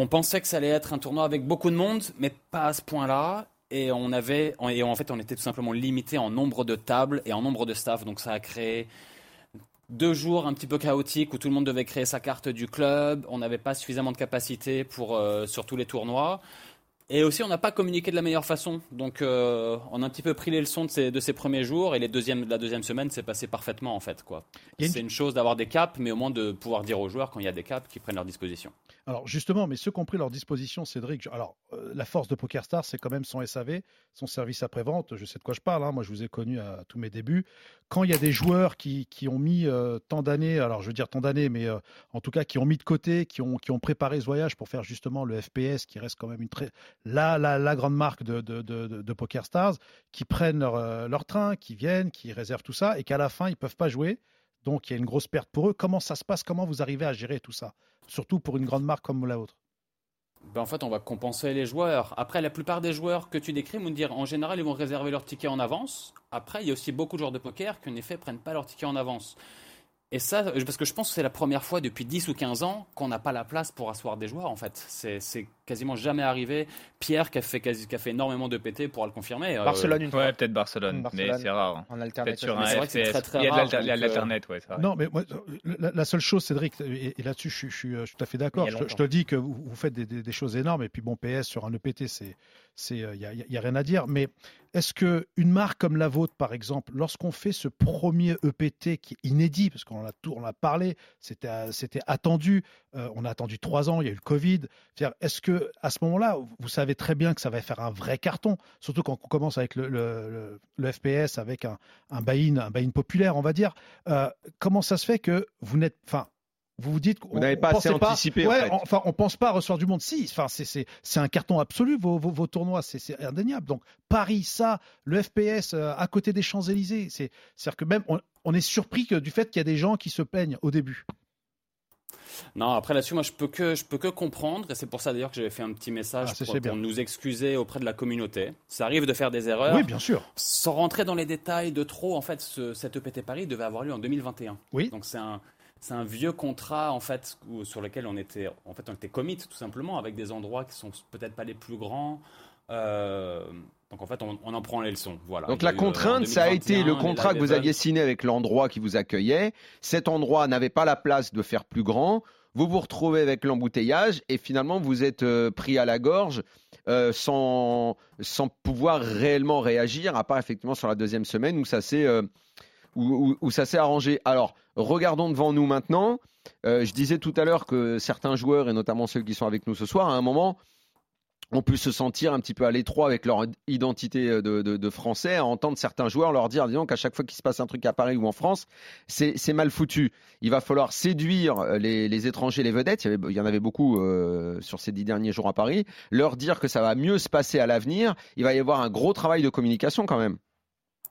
On pensait que ça allait être un tournoi avec beaucoup de monde, mais pas à ce point-là. Et on avait, et en fait, on était tout simplement limité en nombre de tables et en nombre de staff. Donc ça a créé deux jours un petit peu chaotiques où tout le monde devait créer sa carte du club. On n'avait pas suffisamment de capacité pour euh, sur tous les tournois. Et aussi, on n'a pas communiqué de la meilleure façon. Donc, euh, on a un petit peu pris les leçons de ces, de ces premiers jours. Et les deuxièmes, la deuxième semaine s'est passée parfaitement, en fait. quoi. Une- C'est une chose d'avoir des caps, mais au moins de pouvoir dire aux joueurs, quand il y a des caps, qu'ils prennent leur disposition. Alors justement, mais ceux qui ont pris leur disposition, Cédric, alors euh, la force de PokerStars, c'est quand même son SAV, son service après-vente. Je sais de quoi je parle, hein. moi je vous ai connu à tous mes débuts. Quand il y a des joueurs qui, qui ont mis euh, tant d'années, alors je veux dire tant d'années, mais euh, en tout cas qui ont mis de côté, qui ont, qui ont préparé ce voyage pour faire justement le FPS, qui reste quand même une très la, la, la grande marque de, de, de, PokerStars, qui prennent leur, leur train, qui viennent, qui réservent tout ça, et qu'à la fin, ils peuvent pas jouer. Donc il y a une grosse perte pour eux. Comment ça se passe? Comment vous arrivez à gérer tout ça? Surtout pour une grande marque comme la vôtre. Ben, en fait, on va compenser les joueurs. Après, la plupart des joueurs que tu décris, vont dire, en général, ils vont réserver leur ticket en avance. Après, il y a aussi beaucoup de joueurs de poker qui, en effet, prennent pas leur ticket en avance. Et ça, parce que je pense que c'est la première fois depuis 10 ou 15 ans qu'on n'a pas la place pour asseoir des joueurs, en fait. C'est c'est quasiment jamais arrivé. Pierre, qui a fait, quasi- qui a fait énormément de PT, pourra le confirmer. Euh, Barcelone une fois. Ouais, peut-être Barcelone, Barcelone, mais c'est rare. hein. En alternative. sur Mais un c'est vrai que c'est FPS. très, très Il y a de rare, l'alter- il y a de donc, euh, l'alternate, ouais, c'est vrai. Non, mais moi, la, la seule chose, Cédric, et, et là-dessus, je, suis- je suis je suis tout à fait d'accord. Je, te- je te dis que vous, vous faites des, des- des choses énormes, et puis bon, PS sur un EPT, c'est, c'est, il y a, y a rien à dire. Mais est-ce que une marque comme la vôtre, par exemple, lorsqu'on fait ce premier EPT qui est inédit, parce qu'on a tout, on a parlé, c'était, euh, attendu, euh, on a attendu trois ans, il y a eu le Covid. Est-ce que à ce moment-là, vous savez très bien que ça va faire un vrai carton, surtout quand on commence avec le, FPS, avec un, un buy-in, un populaire, on va dire. Euh, comment ça se fait que vous n'êtes, enfin, vous vous dites, Vous n'avez pas assez anticipé, en Ouais, fait. on- enfin, on pense pas recevoir du monde. Si, enfin, c'est un carton absolu vos, vos, vos tournois, c'est indéniable. Donc Paris, ça, le FPS euh, à côté des Champs Élysées, c'est c'est à dire que même on, on est surpris que du fait qu'il y a des gens qui se plaignent au début. Non, après là-dessus, moi, je peux que je peux que comprendre, et c'est pour ça d'ailleurs que j'avais fait un petit message Ah, pour nous excuser auprès de la communauté. Ça arrive de faire des erreurs. Oui, bien sûr. Sans rentrer dans les détails de trop, en fait, ce, cet EPT Paris devait avoir lieu en 2021. Oui. Donc c'est un c'est un vieux contrat en fait où- sur lequel on était en fait on était commit tout simplement avec des endroits qui sont peut-être pas les plus grands. Euh, donc en fait on, on en prend les leçons. Voilà. Donc la eu, euh, contrainte, ça a été 2021, le contrat que vous aviez signé avec l'endroit qui vous accueillait. Cet endroit n'avait pas la place de faire plus grand. Vous vous retrouvez avec l'embouteillage et finalement vous êtes euh, pris à la gorge euh, sans, sans pouvoir réellement réagir, à part effectivement sur la deuxième semaine où ça s'est où, ça s'est arrangé. Alors regardons devant nous maintenant. Euh, je disais tout à l'heure que certains joueurs et notamment ceux qui sont avec nous ce soir, à un moment ont pu se sentir un petit peu à l'étroit avec leur identité de, de- français, à entendre certains joueurs leur dire, disons qu'à chaque fois qu'il se passe un truc à Paris ou en France, c'est mal foutu. Il va falloir séduire les, les étrangers, les vedettes, il y, en avait beaucoup euh, sur ces dix derniers jours à Paris, leur dire que ça va mieux se passer à l'avenir, il va y avoir un gros travail de communication quand même.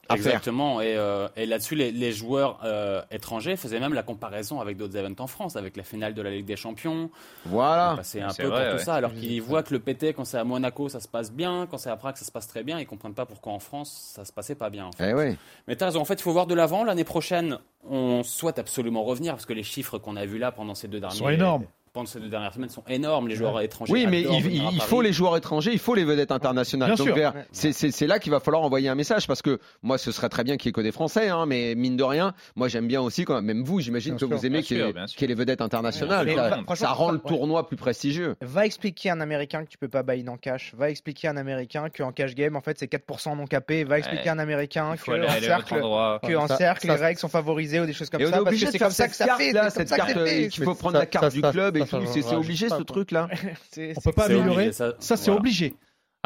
À faire. Exactement. Et, euh, et là-dessus, les, les joueurs euh, étrangers faisaient même la comparaison avec d'autres événements en France, avec la finale de la Ligue des Champions. Voilà. C'est un peu vrai, pour tout ça. Alors qu'ils voient que le PT, quand c'est à Monaco, ça se passe bien, quand c'est à Prague, ça se passe très bien. Ils comprennent pas pourquoi en France, ça se passait pas bien. En fait. Eh ouais. Mais t'as raison. En fait, il faut voir de l'avant. L'année prochaine, on souhaite absolument revenir parce que les chiffres qu'on a vus là pendant ces deux derniers Sont énormes. Pendant ces deux dernières semaines sont énormes. Les joueurs étrangers. Oui, mais il, il- il faut les joueurs étrangers, il faut les vedettes internationales. Bien Donc, sûr. vers- c'est- c'est c'est là qu'il va falloir envoyer un message parce que moi, ce serait très bien qu'il y ait que des Français, hein, mais mine de rien, moi j'aime bien aussi, quand même vous, j'imagine Bien que sûr, vous aimez qu'il y, ait- les vedettes internationales. Ça, ça rend le ouais. tournoi plus prestigieux. Va expliquer à un Américain que tu peux pas buy en cash. Va expliquer à un Américain qu'en cash game, en fait, c'est 4% non capé. Va expliquer Ouais. à un Américain Il que aller en cercle, que en Ça- cercle, ça- les règles sont favorisées ou des choses comme Et on ça. Parce que de c'est faire comme ça que ça carte fait. cette ça carte euh, qu'il faut prendre ça- la carte ça- du ça- club et ça C'est obligé ce truc là. C'est- On peut pas améliorer. ça- c'est obligé.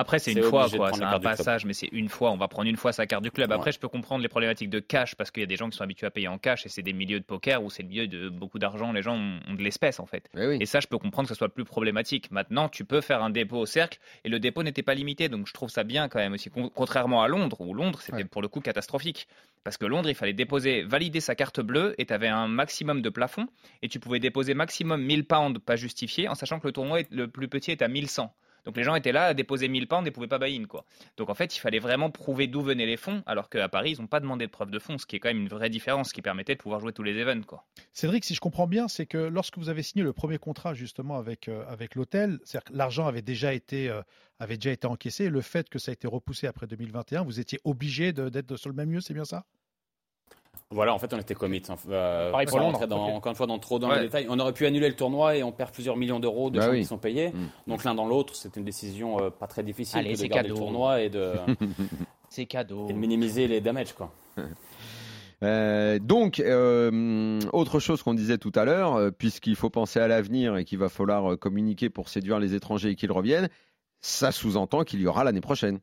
Après, c'est une fois, quoi. C'est un passage, mais c'est une fois. On va prendre une fois sa carte du club. Après, Ouais. je peux comprendre les problématiques de cash parce qu'il y a des gens qui sont habitués à payer en cash et c'est des milieux de poker où c'est le milieu de beaucoup d'argent. Les gens ont, ont de l'espèce, en fait. Eh oui. Et ça, je peux comprendre que ce soit plus problématique. Maintenant, tu peux faire un dépôt au cercle et le dépôt n'était pas limité. Donc, je trouve ça bien quand même aussi. Con- Contrairement à Londres, où Londres, c'était Ouais. pour le coup catastrophique. Parce que Londres, il fallait déposer, valider sa carte bleue et tu avais un maximum de plafond et tu pouvais déposer maximum 1000 pounds pas justifié en sachant que le tournoi, le plus petit est à 1100. Donc les gens étaient là à déposer 1000 pounds et pouvaient pas buy-in quoi. Donc en fait, il fallait vraiment prouver d'où venaient les fonds alors qu'à Paris, ils n'ont pas demandé de preuve de fonds, ce qui est quand même une vraie différence qui permettait de pouvoir jouer tous les events quoi. Cédric, si je comprends bien, c'est que lorsque vous avez signé le premier contrat justement avec, euh, l'hôtel, c'est-à-dire que l'argent avait déjà été euh, avait déjà encaissé. Le fait que ça a été repoussé après 2021, vous étiez obligé d'être sur le même lieu, c'est bien ça? Voilà, en fait, on était commit. Euh, Pareil pour Londres, dans-. Encore une fois, dans trop dans Ouais. les détails. On aurait pu annuler le tournoi et on perd plusieurs millions d'euros de Bah gens oui. qui sont payés. Mm. Donc l'un dans l'autre, c'est une décision euh, pas très difficile Allez, que de garder cadeau. le tournoi et de, C'est cadeau. et de minimiser les damages. Quoi. Euh, donc, euh, autre chose qu'on disait tout à l'heure, euh, puisqu'il faut penser à l'avenir et qu'il va falloir euh, communiquer pour séduire les étrangers et qu'ils reviennent, ça sous-entend qu'il y aura l'année prochaine.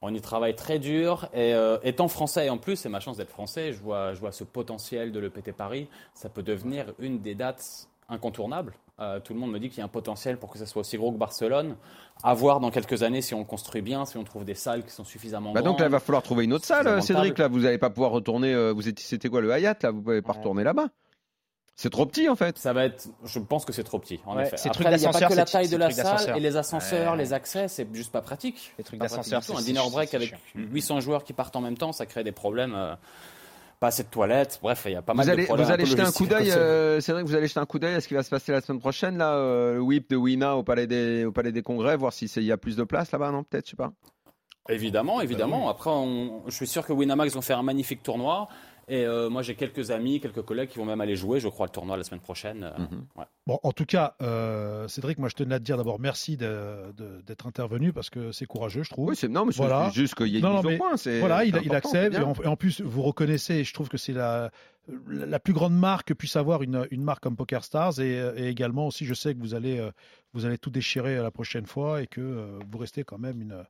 On y travaille très dur. Et euh, étant français, et en plus, c'est ma chance d'être français, je vois, je vois ce potentiel de l'EPT Paris. Ça peut devenir une des dates incontournables. Euh, tout le monde me dit qu'il y a un potentiel pour que ça soit aussi gros que Barcelone. À voir dans quelques années si on le construit bien, si on trouve des salles qui sont suffisamment Bah donc là, il va falloir trouver une autre salle, Suffisamment Cédric. Là, vous n'allez pas pouvoir retourner. euh, vous étiez, c'était quoi le Hayat Là, vous pouvez pas Ouais. retourner là-bas? C'est trop petit en fait. Ça va être, je pense que c'est trop petit. En ouais. effet. Ces Après, a pas que la taille de la salle et les ascenseurs, les accès, c'est juste pas pratique. Les trucs d'ascenseur, un dîner break avec mm, mm. 800 joueurs qui partent en même temps, ça crée des problèmes. Euh, pas assez de toilettes, bref, il y a pas vous mal de problèmes. Vous allez jeter un coup d'œil, euh, c'est vous allez jeter un coup d'œil à ce qui va se passer la semaine prochaine, là, euh, le whip de Wina au Palais des, Congrès, voir s'il y a plus de place là-bas, non, peut-être, je sais pas. Évidemment, évidemment. Après, je suis sûr que Winamax ont fait un magnifique tournoi. Et euh, moi, j'ai quelques amis, quelques collègues qui vont même aller jouer, je crois, le tournoi la semaine prochaine. Euh, mhm. Bon, en tout cas, euh, Cédric, moi, je tenais à te dire d'abord merci d'être intervenu parce que c'est courageux, je trouve. Oui, c'est non, mais c'est juste qu'il y ait non, une voilà, il, il, accepte. Et en, plus, vous reconnaissez, et je trouve que c'est la, plus grande marque que puisse avoir une, marque comme Poker Stars. Et, et, également aussi, je sais que vous allez, vous allez tout déchirer la prochaine fois et que vous restez quand même une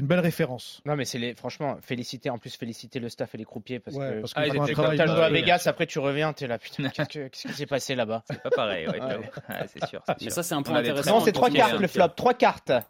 une belle référence. Non, mais c'est les, franchement, féliciter, en plus, féliciter le staff et les croupiers parce que, parce que ah, ils étaient quand t'as joué à Vegas, après tu reviens, t'es là, putain, qu'est-ce qui s'est passé là-bas? C'est pas pareil, ouais, c'est sûr, sûr, ça, c'est un point intéressant. Non, c'est trois cartes le hein. flop, trois cartes.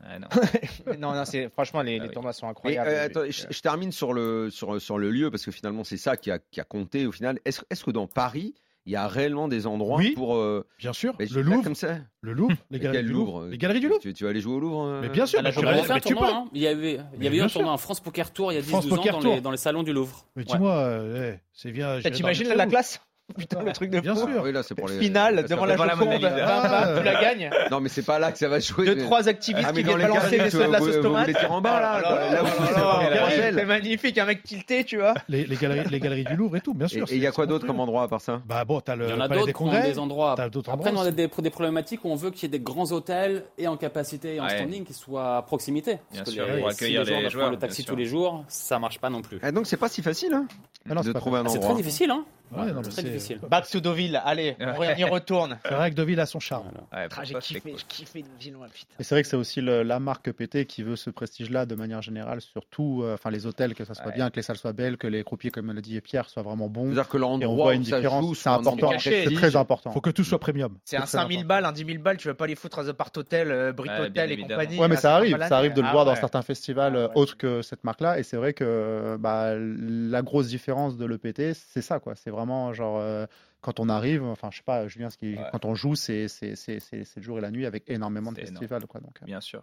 Non. non, c'est, franchement, les, ah, les tournois sont incroyables. Euh, je, je, termine sur le, sur, sur le lieu parce que finalement, c'est ça qui a, qui a compté au final. Est-ce, est-ce que dans Paris, il y a réellement des endroits pour. Euh, bien sûr. Le Louvre. Comme ça. Le Louvre. Les galeries, du Louvre, les galeries du Louvre. Tu, vas aller jouer au Louvre. Hein. Mais bien sûr. Bah, là, mais tu peux. Hein. Il y avait, il y avait eu un tournoi en France Poker Tour il y a 10 ans dans les, dans les, salons du Louvre. Mais dis-moi, euh, c'est bien. Eh, T'as T'imagines la classe? Putain, le truc de Bien sûr. Oui. Finale, devant la Joconde, tu la gagnes. Non, mais c'est pas là que ça va jouer. Deux, trois activistes qui viennent balancer des sauts de la sauce tomate. En bas, là. C'est magnifique, un mec tilté, tu vois. Les, galeries, les galeries du Louvre et tout, bien sûr. Et il y a quoi d'autre comme endroit à part ça Bah bon, t'as le Il y en a d'autres qui des endroits. Après, on a des problématiques où on veut qu'il y ait des grands hôtels et en capacité et en standing qui soient à proximité. Bien sûr, pour accueillir les joueurs. le taxi tous les jours, ça marche pas non plus. Donc, c'est pas si facile de trouver un endroit. C'est très difficile, hein Ouais, non, difficile. Battre sous Deauville, allez, on y retourne. C'est vrai que Deauville a son charme. Bah, ah, j'ai kiffé, kiffé Deauville. Et c'est vrai que c'est aussi la marque PT qui veut ce prestige-là de manière générale Surtout, euh, les hôtels, que ça soit ouais. bien, que les salles soient belles, que les croupiers, comme le dit Pierre, soient vraiment bons. C'est-à-dire que l'endroit on voit une différence, c'est important, c'est très important. Il faut que tout soit premium. C'est un 5000 balles, un 10 000 balles, tu vas pas les foutre à The Part Hotel, euh, Brick Hotel et compagnie. Ouais, mais ça arrive, ça arrive de le voir ah dans certains festivals ah euh, autres que cette marque-là. Et c'est vrai que euh, bah, la grosse différence de l'EPT, c'est ça, quoi. C'est vraiment genre euh, quand on arrive, enfin, je sais pas, Julien, ce qui, ouais. quand on joue, c'est le jour et la nuit avec énormément de festivals. Quoi, donc, euh. Bien sûr.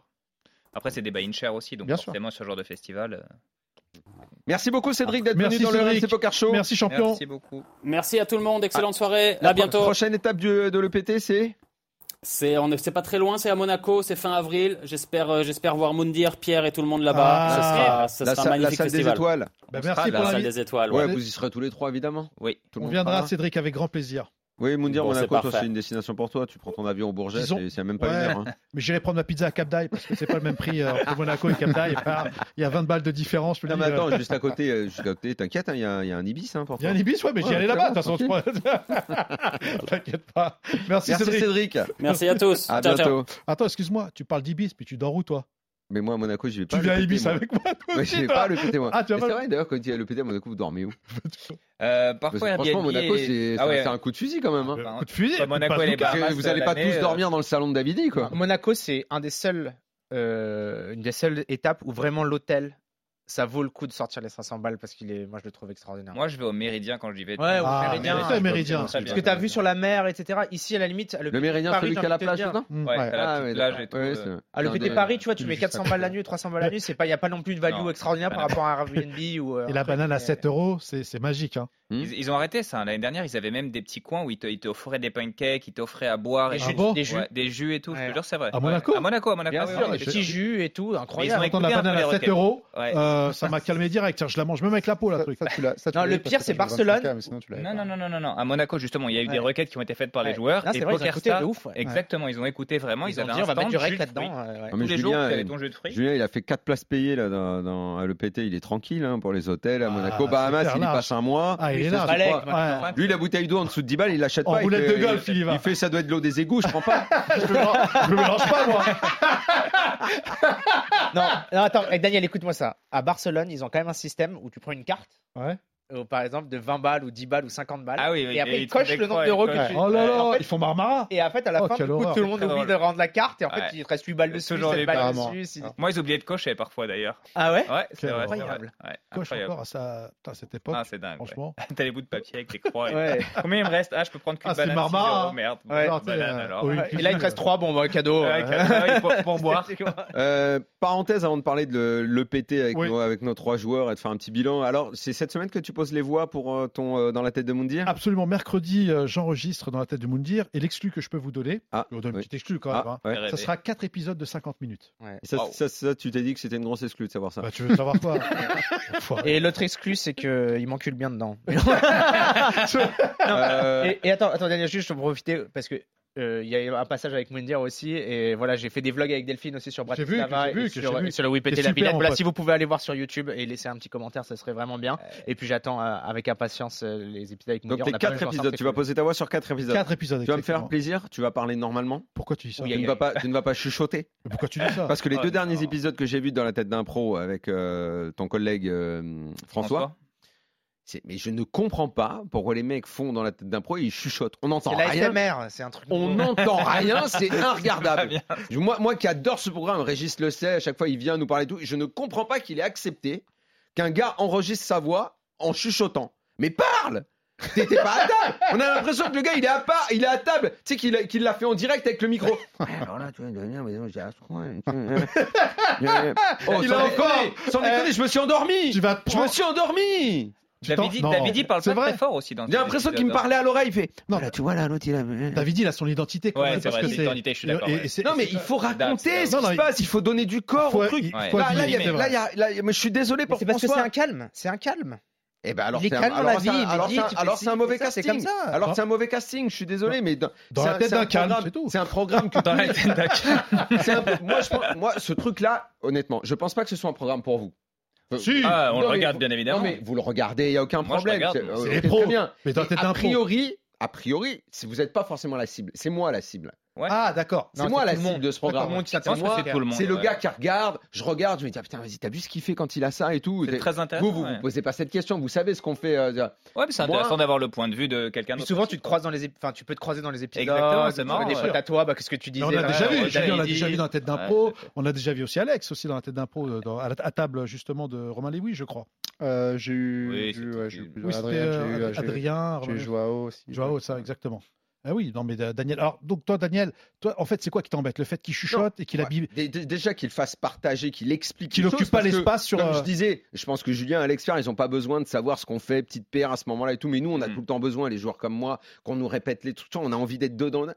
Après, c'est des buy-in-share aussi, donc Bien forcément, ce genre de festival. Euh, merci beaucoup Cédric ah, d'être venu dans le RC Poker Show. Merci champion. Merci beaucoup. Merci à tout le monde. Excellente soirée. À bientôt. Prochaine étape du, de l'EPT, c'est c'est on est, pas très loin, c'est à Monaco, c'est fin avril. J'espère euh, j'espère voir Moundir, Pierre et tout le monde là-bas. Ah, ça sera, ça la magnifique la salle festival. des étoiles. Bah, merci sera, pour la salle des étoiles. Vous y serez tous les trois évidemment. Oui. Tout on viendra Cédric avec grand plaisir. Oui, Mundir, bon, Monaco, c'est une destination pour toi? Tu prends ton avion au Bourget, Disons... c'est même pas ouais, une heure. Hein. Mais j'irai prendre ma pizza à Cap d'Aille parce que c'est pas le même prix euh, entre Monaco et Cap d'Aille. Il y a 20 balles de différence. Non, mais euh. attends, juste à côté, euh, côté, t'inquiète, hein, il y, a un Ibis hein. Il y a un Ibis, ouais, mais j'y allais là-bas, de toute façon. T'inquiète pas. Merci, Merci Cédric. Merci à tous. À bientôt. Attends, excuse-moi, tu parles d'Ibis, puis tu dors où, toi? Mais moi, à Monaco, je vais pas. Tu viens à Ibiza avec moi, toi Je vais pas le péter, moi. Ah, c'est vrai, d'ailleurs, quand il y le péter à Monaco, vous dormez où euh, Parfois, Franchement, Monaco, c'est un coup de fusil quand même. Hein. Euh, bah, un coup de fusil Monaco, elle Bahamas, Vous n'allez pas tous euh, dormir dans le salon de Davidi, quoi. Monaco, c'est un des seuls. Euh, une des seules étapes où vraiment l'hôtel ça vaut le coup de sortir les 500 balles parce qu'il est, moi je le trouve extraordinaire. Moi je vais au Méridien quand j'y vais. Ouais, au ah, Méridien. Ah, méridien. Parce que t'as vu sur la mer, etc. Ici à la limite, le, Méridien, Paris, celui qui a la plage, dedans mmh. Ouais, ah, la ouais, tout. Euh. Ah, Paris, tu vois, tu mets 400 balles la nuit, 300 balles la nuit, c'est pas, y a pas non plus de value extraordinaire par rapport à Airbnb ou. Euh, et la banane à 7 euros, c'est magique. Hein. Hmm ils, ont arrêté ça. Hein. L'année dernière, ils avaient même des petits coins où ils t'offraient des pancakes, ils t'offraient à boire, des, jus, ah bon des, jus. Des jus et tout. Je c'est vrai. À Monaco. À Monaco, à Monaco. Des petits jus et tout, incroyable. Ils ont la banane à 7 euros. Ouais. Euh, euh, ça m'a calmé direct. Hein, je la mange même avec la peau, la ça, truc. Le pire, c'est Barcelone. Cas, non, non, non, non, non, À Monaco, justement, il y a eu des requêtes qui ont été faites par les joueurs. Non, et vrai, Poker de ouf. Exactement, ils ont écouté vraiment. Ils, ils ont dit, on va mettre du rec là-dedans. Tous les jours, ton jeu de fruits. Julien, il a fait 4 places payées là, dans, le PT. Il est tranquille hein, pour les hôtels à ah, Monaco. Bahamas, il y passe un mois. Ah, Lui, la bouteille d'eau en dessous de 10 balles, il l'achète pas. il fait, ça doit être de l'eau des égouts, je prends pas. Je me mélange pas, moi. non, non, attends, eh, Daniel, écoute-moi ça. À Barcelone, ils ont quand même un système où tu prends une carte. Ouais par exemple de 20 balles ou 10 balles ou 50 balles. Ah oui, oui, et après, et ils cochent le nombre d'euros que tu. Oh là là, en fait, ils font marmara. Et en fait, à la oh, fin, du coup, tout le monde oublie de rendre la carte et en ouais. fait, il te reste 8 balles dessus, 7 balles dessus. Ah. Moi, ils oubliaient de cocher parfois d'ailleurs. Ah ouais Ouais, c'est incroyable. Coche encore à, à cette époque. Ah, c'est dingue. Franchement. T'as les bouts de papier avec les croix. Combien il me reste Ah, je peux prendre qu'une ah, banane. marmara. merde. Et là, il te reste 3 bon cadeau. Pour boire. Euh, parenthèse avant de parler de l'EPT avec nos 3 joueurs et de faire un petit bilan. Alors, c'est cette semaine que tu poses les voix pour euh, ton euh, Dans la tête de Moundir? Absolument. Mercredi, euh, j'enregistre Dans la tête de Moundir et l'exclu que je peux vous donner, ah, je vous donne une petite exclu quand même, ah, hein. ça sera 4 épisodes de 50 minutes. Ouais. Ça, tu t'es dit que c'était une grosse exclu de savoir ça. Bah, tu veux savoir quoi? Et l'autre exclu, c'est qu'il m'encule bien dedans. et, et, attends, attends, juste pour profiter, parce que euh, il y a un passage avec Moundir aussi. Et voilà, j'ai fait des vlogs avec Delphine aussi sur Brad vu, Lava vu, sur, et, sur, le Whippet. Voilà, si vous pouvez aller voir sur YouTube et laisser un petit commentaire, ça serait vraiment bien. Et puis j'attends euh, avec impatience euh, les épisodes avec Moundir. Donc, tes 4 épisodes, tu vas poser ta voix sur 4 épisodes. 4 épisodes, Tu vas me faire plaisir, tu vas parler normalement. Pourquoi tu dis ça Tu ne vas pas, tu ne vas pas chuchoter. pourquoi tu dis ça Parce que les ah, deux derniers épisodes que j'ai vus dans la tête d'un pro avec ton collègue François mais je ne comprends pas pourquoi les mecs font dans la tête d'un pro et ils chuchotent. On n'entend rien. C'est un truc. On n'entend rien, c'est inregardable. Moi, moi qui adore ce programme, Régis le sait, à chaque fois il vient nous parler de tout. Je ne comprends pas qu'il ait accepté qu'un gars enregistre sa voix en chuchotant. Mais parle T'étais pas à table On a l'impression que le gars il est à part, il est à table, tu sais qu'il l'a fait en direct avec le micro. Alors là, tu vois, Oh, il a encore Sans déconner, je me suis endormi Tu vas Je me suis endormi Davidi, Davidi parle vrai. très fort aussi. J'ai l'impression qu'il me hein. parlait à l'oreille. Il fait Non, là, tu vois, là, l'autre, il a. Euh, euh. Davidi, il a son identité. Quand ouais, même, parce vrai, que identité, je suis d'accord. Non, mais il faut raconter ce qui se passe. Il faut donner du corps au truc. Bah, là, je suis désolé pour C'est parce que c'est un calme. C'est un calme. Eh ben alors c'est un, alors vie, alors, alors c'est un mauvais casting. Comme ça. Alors c'est un mauvais casting, je suis désolé, mais dans, dans la tête d'un calme, c'est. C'est un programme que dans la moi, moi, ce truc-là, honnêtement, je pense pas que ce soit un programme pour vous. Ah, on le regarde, bien évidemment. Mais vous le regardez, il n'y a aucun problème. C'est euh. Bien. Mais un A priori, a priori, si vous n'êtes pas forcément la cible, c'est moi la cible. Ah, d'accord. C'est moi la le monde de ce programme. C'est le ouais. gars qui regarde, je regarde, je me dis ah, putain, vas-y, t'as vu ce qu'il fait quand il a ça et tout. C'est très intéressant. Vous, vous, ouais. vous posez pas cette question, vous savez ce qu'on fait. Euh, ouais, mais c'est intéressant d'avoir le point de vue de quelqu'un d'autre. Souvent, tu te croises dans les, enfin, tu peux te croiser dans les épisodes. Exactement, c'est marrant. Des potes à toi, bah, qu'est-ce que tu disais bah, euh, On a déjà vu, dans la tête d'un. On a déjà vu aussi Alex aussi dans la tête d'un euh, à table justement de Romain Léoui, je crois. J'ai eu Adrien, j'ai eu Joao aussi. Joao, ça exactement. Ah oui, non mais euh, Daniel. Alors donc toi Daniel, toi en fait c'est quoi qui t'embête? Le fait qu'il chuchote et qu'il ouais, habille. Déjà qu'il fasse partager, qu'il explique. Qu'il n'occupe pas l'espace sur. Comme je euh, disais, je pense que Julien, Alex Fer, ils n'ont pas besoin de savoir ce qu'on fait, petite paire à ce moment-là et tout. Mais nous, on a mm. tout le temps besoin, les joueurs comme moi, qu'on nous répète les trucs. On a envie d'être dedans.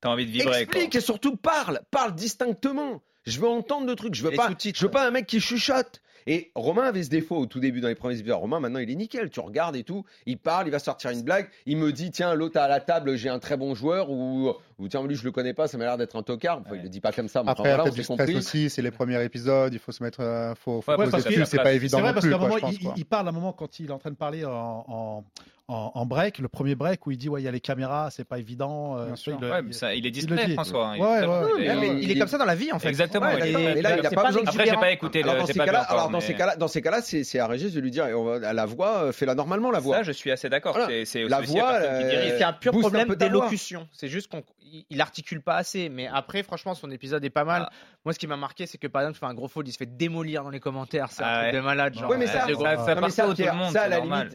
T'as envie de vibrer. Explique quoi. et surtout parle, parle distinctement. Je veux entendre le truc. Je veux pas. Je veux pas un mec qui chuchote. Et Romain avait ce défaut au tout début dans les premiers épisodes. Romain, maintenant, il est nickel. Tu regardes et tout. Il parle, il va sortir une blague. Il me dit tiens, l'autre à la table, j'ai un très bon joueur. Ou, tiens, lui, je le connais pas, ça m'a l'air d'être un tocard. Enfin, ouais. Il le dit pas comme ça. Mais Après, voilà, on du aussi. C'est les premiers épisodes. Il faut se mettre. Euh, faut, faut ouais, poser dessus. C'est pas évident. C'est vrai, parce qu'à un moment, il, parle à un moment quand il est en train de parler en en, break, le premier break où il dit ouais il y a les caméras, c'est pas évident. Euh, il, ouais, il, ça, il, est discret François. Hein, il, ouais, ouais, il est comme ça dans la vie en fait. Exactement. et là, il a pas, besoin Après j'ai pas écouté. Alors, euh, dans, ces pas cas -là, dans ces cas-là, c'est à Régis de lui dire à la voix, euh, fais-la normalement la voix. Ça, je suis assez d'accord. C'est la voix. C'est un pur problème d'élocution. C'est juste qu'il articule pas assez. Mais mm. après, franchement, son épisode est pas mal. Ah. Moi, ce qui m'a marqué, c'est que par exemple, fait un gros faux, il se fait démolir dans les commentaires. C'est un ah truc de malade. Mais ça, ça,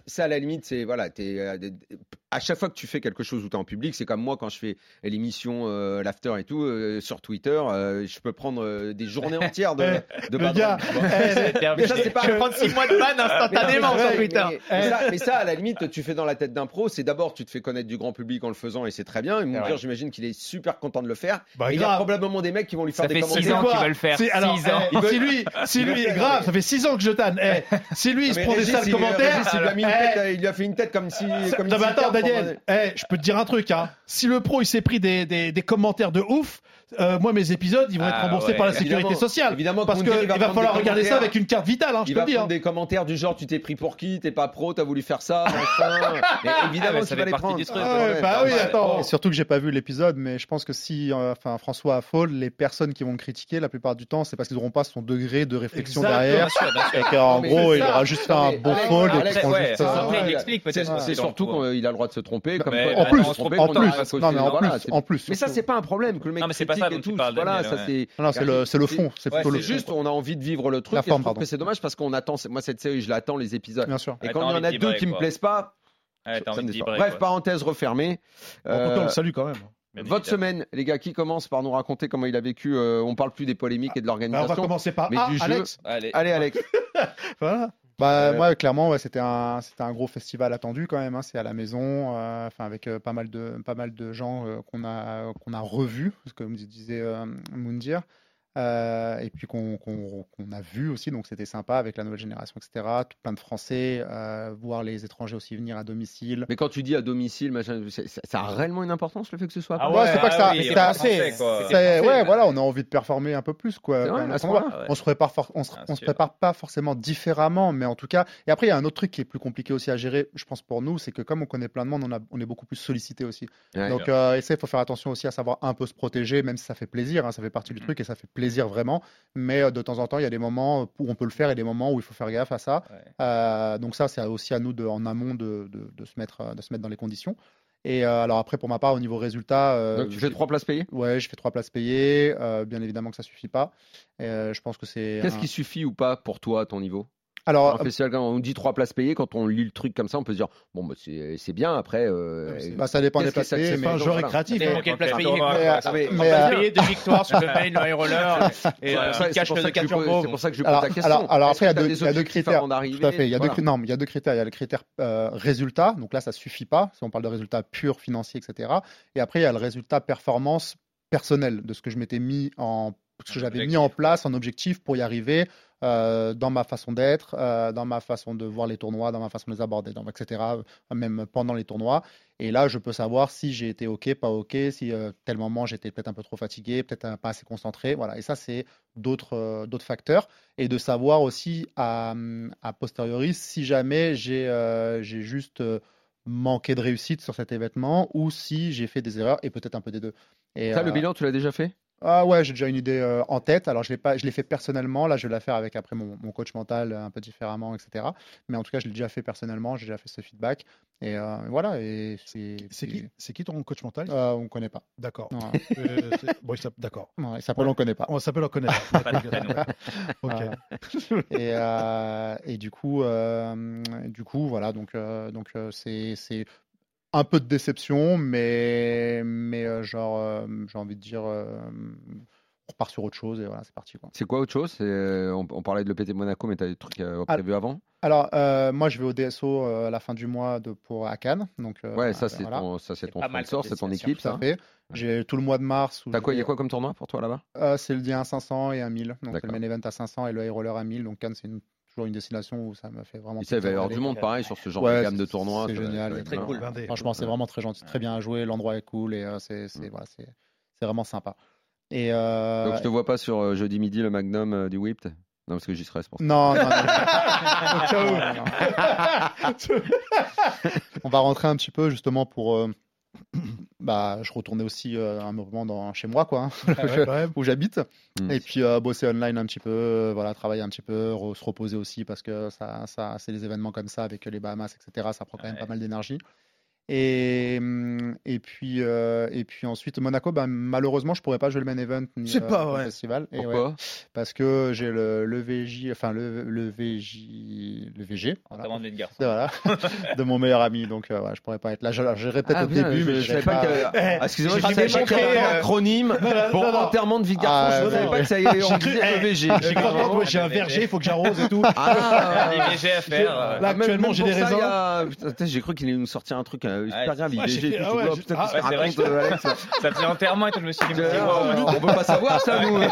ça, à la limite, c'est voilà, euh, à chaque fois que tu fais quelque chose où tu es en public, c'est comme moi quand je fais l'émission euh, L'After et tout euh, sur Twitter, euh, je peux prendre des journées entières de, de eh, mais ça, c'est pas je 6 mois de ban instantanément sur Twitter. Eh. Mais, ça, à la limite, tu fais dans la tête d'un pro, c'est d'abord tu te fais connaître du grand public en le faisant et c'est très bien. Et mon ouais. j'imagine qu'il est super content de le faire. Bah, il y a probablement des mecs qui vont lui faire des commentaires. Ça fait 6 ans qu'il veut le faire. Six ans. Si lui, si lui, grave, ça fait 6 ans que je tanne. Eh, si lui, il se prend des sales commentaires, il lui a fait une tête comme comme non, mais attends, Daniel, eh, je peux te dire un truc. Hein. Si le pro, il s'est pris des, des commentaires de ouf, euh, moi mes épisodes, ils vont être ah, remboursés par la sécurité sociale. Évidemment, parce qu'il va, va falloir regarder ça avec une carte vitale, hein, je il te va dis. Hein. Des commentaires du genre, tu t'es pris pour qui, t'es pas pro, t'as voulu faire ça. Évidemment, ah ça fait partie du truc. Ah bah surtout que j'ai pas vu l'épisode, mais je pense que si, euh, enfin euh, François les personnes qui vont le critiquer la plupart du temps, c'est parce qu'ils n'auront pas son degré de réflexion derrière, bien qu'en gros, il aura juste fait un bon fold. C'est surtout qu'il a le droit de se tromper. En plus, en plus, en plus. Mais ça, c'est pas un problème que le mec c'est. Le, fond. C'est juste, on a envie de vivre le truc. La forme, pardon. c'est dommage parce qu'on attend. Moi, cette série, je l'attends les épisodes. Et quand il y en a deux qui me plaisent pas. Bref, parenthèse refermée. on le euh, salue quand même. Votre semaine, les gars, qui commence par nous raconter comment il a vécu euh, On parle plus des polémiques et de l'organisation. Bah on va commencer par mais du Alex. Jeu. Allez, Allez Alex. voilà. Bah, Euh, moi, clairement, ouais, c'était un, c'était un gros festival attendu quand même. hein. C'est à la maison, euh, enfin avec euh, pas mal de, pas mal de gens euh, qu'on a, qu'on a revus, comme disait euh, Moundir, euh, et puis qu'on, a vu aussi. Donc c'était sympa avec la nouvelle génération, etc. Tout plein de Français, euh, voir les étrangers aussi venir à domicile. Mais quand tu dis à domicile, machin, ça ça a réellement une importance le fait que ce soit. à Ah Ouais, c'est pas que ça. oui, c'est français, français. ouais, voilà, on a envie de performer un peu plus, quoi. Vrai, on ouais. on se prépare, for- on se, on prépare pas forcément différemment, mais en tout cas. Et après, il y a un autre truc qui est plus compliqué aussi à gérer, je pense pour nous, c'est que comme on connaît plein de monde, on, a, on est beaucoup plus sollicité aussi. Ouais. Donc, euh, il faut faire attention aussi à savoir un peu se protéger, même si ça fait plaisir, hein, ça fait partie du Mhm. truc et ça fait plaisir vraiment. Mais euh, de temps en temps, il y a des moments où on peut le faire et des moments où il faut faire gaffe à ça. Ouais. Euh, donc ça, c'est aussi à nous de, en amont de, de, de se mettre, euh, de se mettre dans les conditions. Et euh, alors après, pour ma part, au niveau résultat, euh, Donc tu fais trois places payées? Ouais, je fais trois places payées. Euh, bien évidemment que ça suffit pas. Euh, je pense que c'est. Qu'est-ce un- qui suffit ou pas pour toi à ton niveau? Alors, Un festival, quand on dit trois places payées, quand on lit le truc comme ça, on peut se dire bon, bah, c'est bien. Après, euh, bah, ça dépend des places payées, c'est mais pas un voilà. récréatif. Mais quelle place payée, euh, euh, payer deux victoires sur le main, le high roller et C'est euh, cache pour ça de que je 4 lui pose- turbos. c'est pour ça que je Alors, pose la question. alors, après, il y a deux, critères. avant d'arriver Tout à fait. Il y a deux, non, mais il y a deux critères. Il y a le critère euh, résultat. Donc là, ça suffit pas. Si on parle de résultat pur, financier, etc. Et après, il y a le résultat performance personnelle de ce que je m'étais mis en, ce que j'avais mis en place en objectif pour y arriver. Euh, dans ma façon d'être, euh, dans ma façon de voir les tournois, dans ma façon de les aborder, dans, etc., euh, même pendant les tournois. Et là, je peux savoir si j'ai été OK, pas OK, si euh, tel moment j'étais peut-être un peu trop fatigué, peut-être pas assez concentré. Voilà. Et ça, c'est d'autres d'autres facteurs. Et de savoir aussi à, à posteriori si jamais j'ai j'ai juste manqué de réussite sur cet événement ou si j'ai fait des erreurs et peut-être un peu des deux. Et, Ça, le bilan, tu l'as déjà fait? Ah ouais, j'ai déjà une idée euh, en tête. Alors je l'ai pas, je l'ai fait personnellement. Là, je vais la faire avec après mon, mon coach mental euh, un peu différemment, etc. Mais en tout cas, je l'ai déjà fait personnellement. J'ai déjà fait ce feedback. Et euh, voilà. Et c'est. C'est qui, c'est qui ton coach mental? Euh, On connaît pas. D'accord. Euh, bon, il s'appelle- D'accord. Ouais, il s'appelle On connaît pas. On s'appelle on connaît. pas. Ok. Et, euh, et du coup, euh, du coup, voilà. Donc, euh, donc euh, c'est c'est un peu de déception, mais mais euh, genre, euh, j'ai envie de dire, euh, on repart sur autre chose et voilà, c'est parti quoi. C'est quoi autre chose? C'est, euh, on, on parlait de l'EPT Monaco, mais tu as des trucs euh, prévus avant? Alors, euh, moi, je vais au DSO euh, à la fin du mois de, pour à Cannes. Donc, euh, Ouais, ça, c'est voilà. ton, ça, c'est ton sponsor, c'est ton équipe, ça? fait. J'ai tout le mois de mars. où T'as quoi, il y a quoi comme tournoi pour toi là-bas? Euh, C'est le dia 500 et un 1000. Donc, c'est le main event à 500 et le high roller à 1000. Donc, Cannes, c'est une- toujours une destination où ça me fait vraiment Il sait, il va y avoir du monde pareil sur ce genre Ouais, de gamme de tournois. C'est génial. être très cool. Franchement, c'est vraiment très gentil, très bien à jouer. L'endroit est cool et euh, c'est c'est- voilà, c'est c'est vraiment sympa. Et euh, Donc je te vois pas sur euh, jeudi midi le Magnum euh, du Whipped? Non, parce que j'y serai, c'est pour ça. Non, non, non. Au cas où. On va rentrer un petit peu justement pour. Bah, je retournais aussi euh, un moment dans, chez moi, quoi, hein, Ouais, ouais. où j'habite. Mm. Et puis euh, bosser online un petit peu, euh, voilà, travailler un petit peu, re- se reposer aussi parce que ça, ça, c'est des événements comme ça avec les Bahamas, etc. Ça prend quand même pas mal d'énergie. Et, et, puis, euh, et puis ensuite, Monaco, ben, malheureusement, je pourrais pas jouer le main event ni C'est euh, pas le vrai. festival. Et ouais, Pourquoi parce que j'ai le, le VJ, enfin le, le VJ, le VG, voilà, de voilà, de mon meilleur ami. Donc, euh, ouais, je pourrais pas être là. Je, je répète Ah, au bien, début, je, mais je savais pas pas. y avait- Ah, Excusez-moi, j'ai je savais pas démontré, qu'il y avait un acronyme pour enterrement de vie de Ah, garçon. Je ouais, savais pas que ça on cru- disait eh, EVG. J'ai cru un verger, il faut que j'arrose et tout. Ah, IVG à faire. Là, actuellement, j'ai des y putain, J'ai cru qu'il allait nous sortir un truc euh, super Ouais, grave, et fait- tout, ah ouais, putain, ah, ouais, raconte, euh, Alex Ça faisait enterrement et tout, je me suis dit, mais c'est Euh, bon, On peut pas savoir ça, nous. non,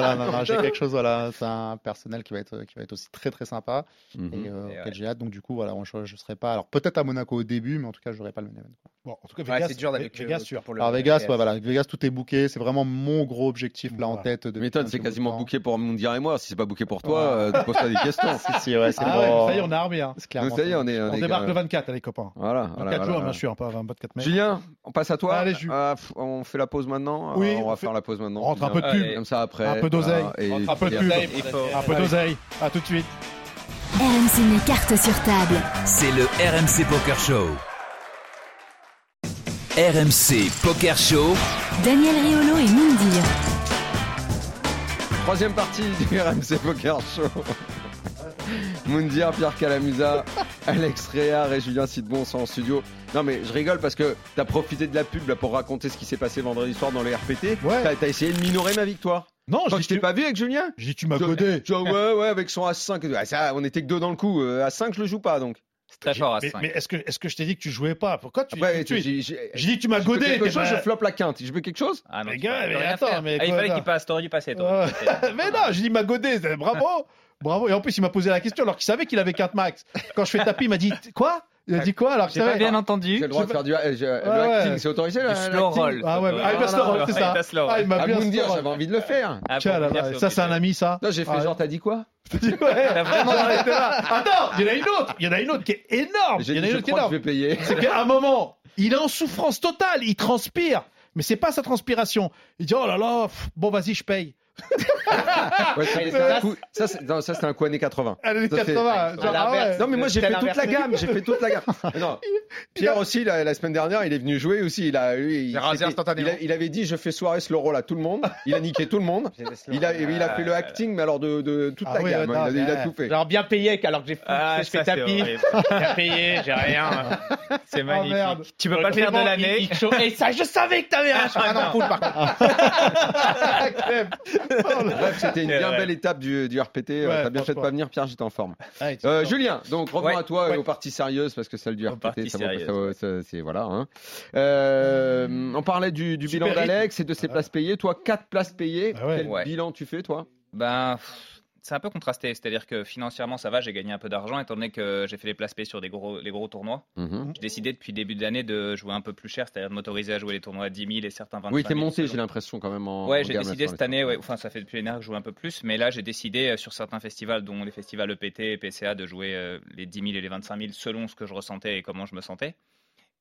non, non, non, j'ai quelque chose, voilà, c'est un personnel qui va être, qui va être aussi très très sympa et Mhm. euh, Et auquel ouais. j'ai hâte. Donc du coup, voilà, je, je serai pas. Alors peut-être à Monaco au début, mais en tout cas, je n'aurai pas le event. quoi. Bon, en tout cas, Ouais, Vegas, c'est dur d'aller Vegas, sûr. pour le Alors Vegas, ouais, voilà, Vegas, tout est booké. C'est vraiment mon gros objectif là en tête. M'étonnes, un c'est de quasiment booké pour Moundir et moi. Si c'est pas booké pour toi, euh, tu poses pas des questions. Si, si, ouais, c'est Ah ça y est, on a armé. Hein. Ça y est, on est. On débarque le 24, les copains. Voilà. 24 voilà, jours, voilà. bien sûr, pas 24 mai. Julien, on passe à toi. Allez, Jules. Ah, on fait la pause maintenant. Oui, Euh, on va on fait- faire la pause maintenant. On rentre un peu de pub. Allez. Comme ça après. Un peu d'oseille. voilà, Un peu de pub. Un peu d'oseille. À tout de suite. RMC met carte sur table. C'est le RMC Poker Show. RMC Poker Show. Daniel Riolo et Mindir. Troisième partie du RMC Poker Show. Moundir, Pierre Calamusa Alex Réard et Julien Sidbon sont en studio. Non mais je rigole parce que t'as profité de la pub là pour raconter ce qui s'est passé vendredi soir dans les RPT. Ouais. T'as t'as essayé de minorer ma victoire. Non, Quand je t'ai pas vu avec Julien J'ai dit, tu m'as godé. tu vois, ouais, ouais, avec son A5. Ah, ça, on était que deux dans le coup. Euh, A5, je le joue pas donc. C'est très fort à Mais, 5. mais est-ce que, est-ce que je t'ai dit que tu jouais pas? Pourquoi tu Après, tu- j'ai- j'ai- J'ai dit que tu m'as je godé. quelque chose, je floppe la quinte. Je veux quelque chose Ah non, Les gars, mais attends, faire. mais Ah, il quoi, fallait là qu'il passe, t'aurais dû passer. toi. Mais non, j'ai dit m'a godé. Bravo, bravo. Et en plus, il m'a posé la question alors qu'il savait qu'il avait 4 max. Quand je fais tapis, il m'a dit quoi? Il a dit quoi alors qu'il J'ai pas bien entendu. J'ai le droit de faire du euh, je- le ouais. acting, c'est autorisé là Du slow roll. Ah ouais, ah, il passe non, le roll, non, c'est ça. il passe le roll. Ah, il m'a bien dire, j'avais envie de le faire. Ah, ça c'est un ami ça. Non, j'ai fait Ah, genre, t'as dit quoi? Ouais. T'as vraiment arrêté là. Attends, il y en a une autre. Il y en a une autre qui est énorme. Il y en a une autre qui est que je énorme. vais payer. C'est qu'à un moment, il est en souffrance totale. Il transpire. Mais c'est pas sa transpiration. Il dit oh là là, bon vas-y, je paye. Ouais, ça, c'est un coup- ça, c'est- non, ça, c'était un coup années 80. Allez, Ça, c'est- 80. genre, ah ouais. Non mais moi j'ai fait toute la gamme, j'ai fait toute la gamme. Non. Pierre aussi la, la semaine dernière, il est venu jouer aussi. Il a, lui, il, J'ai rasé c'était- instantanément. il a- il avait dit je fais soirée slow roll à tout le monde. Il a niqué tout le monde. Il a, il a fait le acting mais alors de, de toute Ah la oui, gamme. il, a, il a ouais. tout fait. Genre bien payé alors que j'ai Ah, fait, je fais ça, tapis. J'ai payé, j'ai rien. C'est Oh magnifique. merde. Tu peux pas le faire de l'année. Et ça, je savais que t'avais un Ah, non. full par contre. Bref, c'était une bien belle étape du, du RPT. Euh, Ouais, T'as bien fait de pas venir, Pierre, j'étais en forme. Ah, Euh. Julien, donc revenons Ouais. à toi Ouais. et aux parties sérieuses parce que celle du RPT, ça ça c'est voilà. hein. Euh, on parlait du, bilan d'Alex et de ses places payées. Toi, 4 places payées. Ah ouais. Quel bilan tu fais, toi? Ben, pff, c'est un peu contrasté. C'est-à-dire que financièrement, ça va, j'ai gagné un peu d'argent étant donné que j'ai fait les places payées sur des gros, les gros tournois. Mhm. J'ai décidé depuis le début de l'année de jouer un peu plus cher, c'est-à-dire de m'autoriser à jouer les tournois à 10 000 et certains 25 000. Oui, t'es monté, j'ai l'impression quand même. En, Ouais, j'ai décidé cette année, ouais, enfin ça fait depuis l'année que je joue un peu plus, mais là j'ai décidé euh, sur certains festivals, dont les festivals EPT et PCA, de jouer euh, les 10 000 et les 25 000 selon ce que je ressentais et comment je me sentais.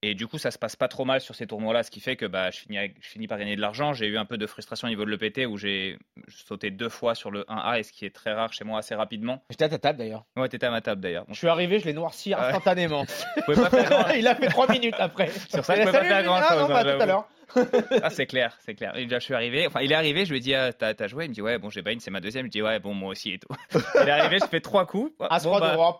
Et du coup, ça se passe pas trop mal sur ces tournois-là, ce qui fait que bah, je, finis avec- je finis par gagner de l'argent. J'ai eu un peu de frustration au niveau de l'EPT où j'ai sauté deux fois sur le 1A, et ce qui est très rare chez moi assez rapidement. J'étais à ta table d'ailleurs. Ouais, t'étais à ma table d'ailleurs. Je suis arrivé, je l'ai noirci instantanément. Pas faire il a fait 3 minutes après. Sur ça, je Il a pouvais pas faire grand-chose, Ah c'est clair, c'est clair. Et là, je suis arrivé, enfin, il est arrivé, je lui ai dit, ah, t'as t'as joué? Il me dit, ouais, bon, j'ai pas une, c'est ma deuxième. Je dis, ouais, bon, moi aussi et tout. Il est arrivé, je fais trois coups. As Bon, roi de bah, roi.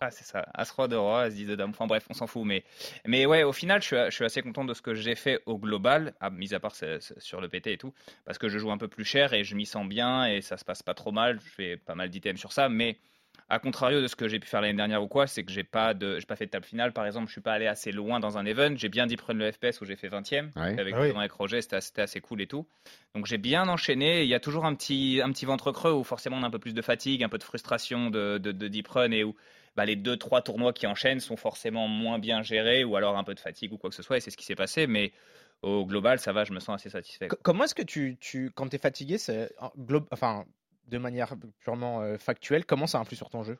Ah, c'est ça, As roi de roi, As 10 de dame. Enfin, bref, on s'en fout. Mais, mais ouais, au final, je suis, je suis assez content de ce que j'ai fait au global, à, mis à part sur le PT et tout, parce que je joue un peu plus cher et je m'y sens bien et ça se passe pas trop mal. Je fais pas mal d'items sur ça, mais. À contrario de ce que j'ai pu faire l'année dernière ou quoi, c'est que j'ai pas de, j'ai pas fait de table finale. Par exemple, je suis pas allé assez loin dans un event. J'ai bien dit prendre le FPS où j'ai fait 20e Ouais. avec, Ah oui. avec Roger, c'était assez cool et tout. Donc j'ai bien enchaîné. Il y a toujours un petit, un petit ventre creux où forcément on a un peu plus de fatigue, un peu de frustration de, de, de deep run et où bah, les deux trois tournois qui enchaînent sont forcément moins bien gérés ou alors un peu de fatigue ou quoi que ce soit. Et c'est ce qui s'est passé. Mais au global, ça va. Je me sens assez satisfait. Co- Comment est-ce que tu, tu quand tu es fatigué, c'est enfin de manière purement euh, factuelle, comment ça influe sur ton jeu?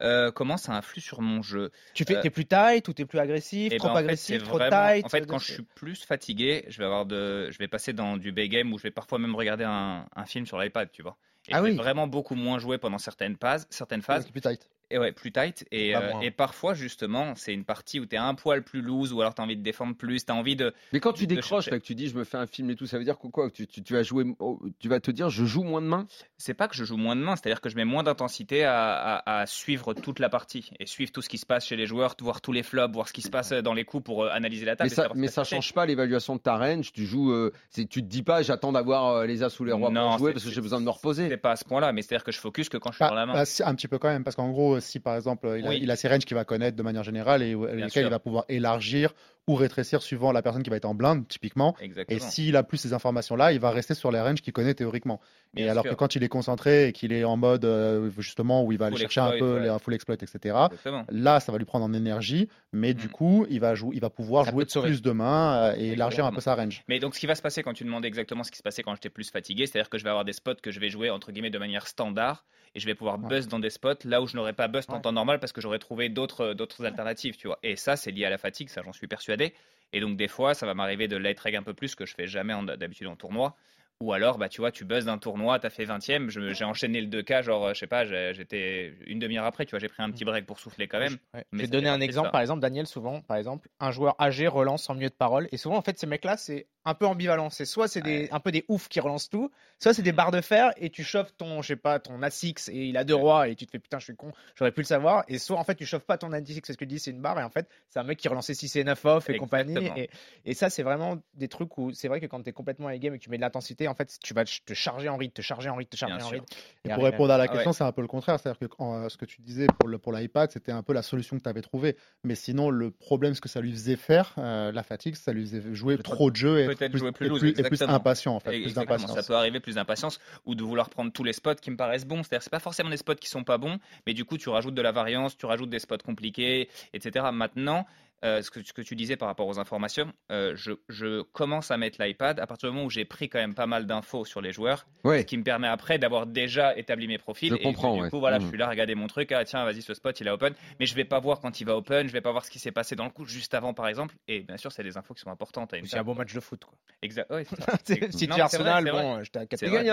Euh, comment ça influe sur mon jeu? Tu fais, Euh, t'es plus tight ou t'es plus agressif, Eh trop ben, fait, agressif, trop vraiment- tight En fait, euh, quand je suis plus fatigué, je vais avoir de, je vais passer dans du big game où je vais parfois même regarder un, un film sur l'iPad, tu vois. Et Ah je vais oui. vraiment beaucoup moins jouer pendant certaines phases, certaines phases. Plus tight. Et ouais, plus tight. Et, euh, et parfois, justement, c'est une partie où tu es un poil plus loose ou alors tu as envie de défendre plus, tu as envie de. Mais quand tu de décroches, là, que tu dis je me fais un film et tout, ça veut dire que quoi tu, tu, tu vas jouer, oh, tu vas te dire je joue moins de mains? C'est pas que je joue moins de mains, c'est-à-dire que je mets moins d'intensité à, à- à suivre toute la partie et suivre tout ce qui se passe chez les joueurs, voir tous les flops, voir ce qui se passe dans les coups pour euh, analyser la table. Mais ça, mais ça change pas l'évaluation de ta range. Tu joues, euh, tu te dis pas j'attends d'avoir euh, les as sous les rois Non, pour jouer parce que j'ai besoin de me reposer. C'est pas à ce point-là, mais c'est-à-dire que je focus que quand je suis Bah, dans la main. bah, un petit peu quand même, parce qu'en gros, si par exemple, il a, Oui. il a ses ranges qu'il va connaître de manière générale et lesquels il va pouvoir élargir ou rétrécir suivant la personne qui va être en blinde, typiquement. Exactement. Et s'il a plus ces informations-là, il va rester sur les ranges qu'il connaît théoriquement. et alors sûr. que quand il est concentré et qu'il est en mode euh, justement où il va aller chercher un peu ouais. les full exploit, etc. Exactement. Là, ça va lui prendre en énergie, mais du Mm. coup, il va, jouer, il va pouvoir Ça jouer plus de mains euh, et élargir un peu sa range. Mais donc, ce qui va se passer quand tu demandais exactement ce qui se passait quand j'étais plus fatigué, c'est-à-dire que je vais avoir des spots que je vais jouer entre guillemets de manière standard et je vais pouvoir Ouais. buzz dans des spots là où je n'aurais pas buzz en temps normal parce que j'aurais trouvé d'autres d'autres alternatives, tu vois. Et ça, c'est lié à la fatigue, ça j'en suis persuadé. Et donc, des fois, ça va m'arriver de late reg un peu plus que je fais jamais en- d'habitude en tournoi. Ou alors, bah, tu vois, tu buzzes d'un tournoi, t'as fait 20ème, je me- j'ai enchaîné le 2K, genre, euh, je sais pas, j'étais une demi-heure après, tu vois, j'ai pris un petit break pour souffler quand même. Ouais. Mais Je vais donner un exemple, ça. par exemple, Daniel, souvent, par exemple, un joueur âgé relance sans milieu de parole. Et souvent, en fait, ces mecs-là, c'est un peu ambivalent. C'est soit c'est des un peu des oufs qui relancent tout, soit c'est des barres de fer et tu chauffes ton, je sais pas, ton A6 et il a deux rois et tu te fais putain, je suis con, j'aurais pu le savoir. Et soit en fait tu chauffes pas ton A6 parce que tu dis c'est une barre et en fait c'est un mec qui relançait 6 et 9 off et compagnie. Exactement. Et, et ça c'est vraiment des trucs où c'est vrai que quand tu es complètement à game et que tu mets de l'intensité, en fait tu vas te charger en rythme, te charger en rythme, te charger Bien en rythme. Et Et pour répondre à la Ah question, ouais. c'est un peu le contraire. C'est-à-dire que en, ce que tu disais pour le- pour l'iPad, c'était un peu la solution que tu avais trouvée. Mais sinon, le problème, ce que ça lui faisait faire, euh, la fatigue, ça lui faisait jouer trop de jeux et être Peut-être jouer plus loose, et plus exactement. impatient en fait, plus ça peut arriver plus d'impatience ou de vouloir prendre tous les spots qui me paraissent bons. C'est-à-dire, c'est pas forcément des spots qui sont pas bons, mais du coup, tu rajoutes de la variance, tu rajoutes des spots compliqués, etc. Maintenant, euh, ce, que, ce que tu disais par rapport aux informations, euh, je, je commence à mettre l'iPad à partir du moment où j'ai pris quand même pas mal d'infos sur les joueurs, Ouais. ce qui me permet après d'avoir déjà établi mes profils. Je et comprends, du ouais. coup, voilà, Mhm. je suis là, regarder mon truc. Ah tiens, vas-y, ce spot, il est open, mais je vais pas voir quand il va open, je vais pas voir ce qui s'est passé dans le coup juste avant, par exemple. Et bien sûr, c'est des infos qui sont importantes. C'est un bon match de foot. Quoi. Exact. ouais, si tu Arsenal, vrai. bon, je t'ai à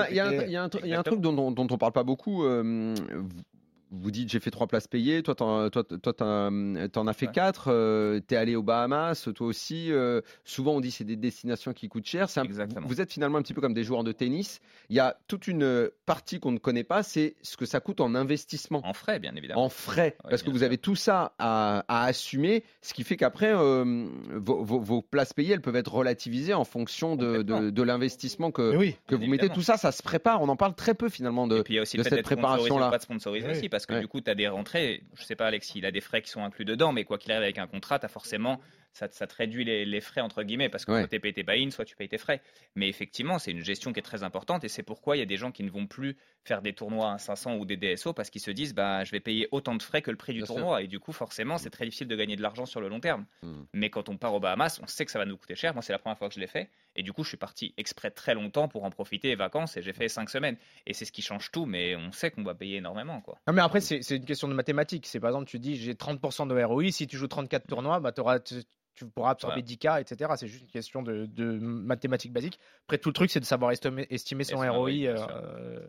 il y a, un- truc dont, dont, dont on parle pas beaucoup. euh, vous, dites j'ai fait trois places payées, toi t'en, toi, toi, t'en, t'en as fait Ouais. quatre, euh, t'es allé aux Bahamas, toi aussi. euh, souvent on dit c'est des destinations qui coûtent cher. C'est un- Exactement. vous êtes finalement un petit peu comme des joueurs de tennis. Il y a toute une partie qu'on ne connaît pas, c'est ce que ça coûte en investissement. En frais, bien évidemment. En frais, Ouais, parce que vous sûr. avez tout ça à, à assumer, ce qui fait qu'après, euh, vos, vos- vos places payées, elles peuvent être relativisées en fonction de, de, Complètement. de l'investissement que, oui. que vous mettez. Tout ça, ça se prépare. On en parle très peu finalement de, Et puis il y a aussi de cette pas de sponsorisé Oui. aussi, parce que Ouais. du coup, tu as des rentrées. Je sais pas, Alexis, il a des frais qui sont inclus dedans, mais quoi qu'il arrive avec un contrat, tu as forcément. Ça, te- ça te réduit les, les frais, entre guillemets, parce que Ouais. soit tu payes tes buy-in, soit tu payes tes frais. Mais effectivement, c'est une gestion qui est très importante et c'est pourquoi il y a des gens qui ne vont plus faire des tournois à 500 ou des DSO parce qu'ils se disent bah, je vais payer autant de frais que le prix du Bien sûr. tournoi. Et du coup, forcément, c'est très difficile de gagner de l'argent sur le long terme. Mm. Mais quand on part aux Bahamas, on sait que ça va nous coûter cher. Moi, c'est la première fois que je l'ai fait. Et du coup, je suis parti exprès très longtemps pour en profiter les vacances et j'ai fait 5 semaines. Et c'est ce qui change tout, mais on sait qu'on va payer énormément. Quoi. Non, mais après, c'est une question de mathématiques. C'est par exemple, tu dis j'ai 30% de ROI. Si tu joues 34 tournois, bah, tu, tu pourras absorber Ouais. 10K, etc. C'est juste une question de, de mathématiques basiques. Après, tout le truc, c'est de savoir estimer, estimer son ROI euh,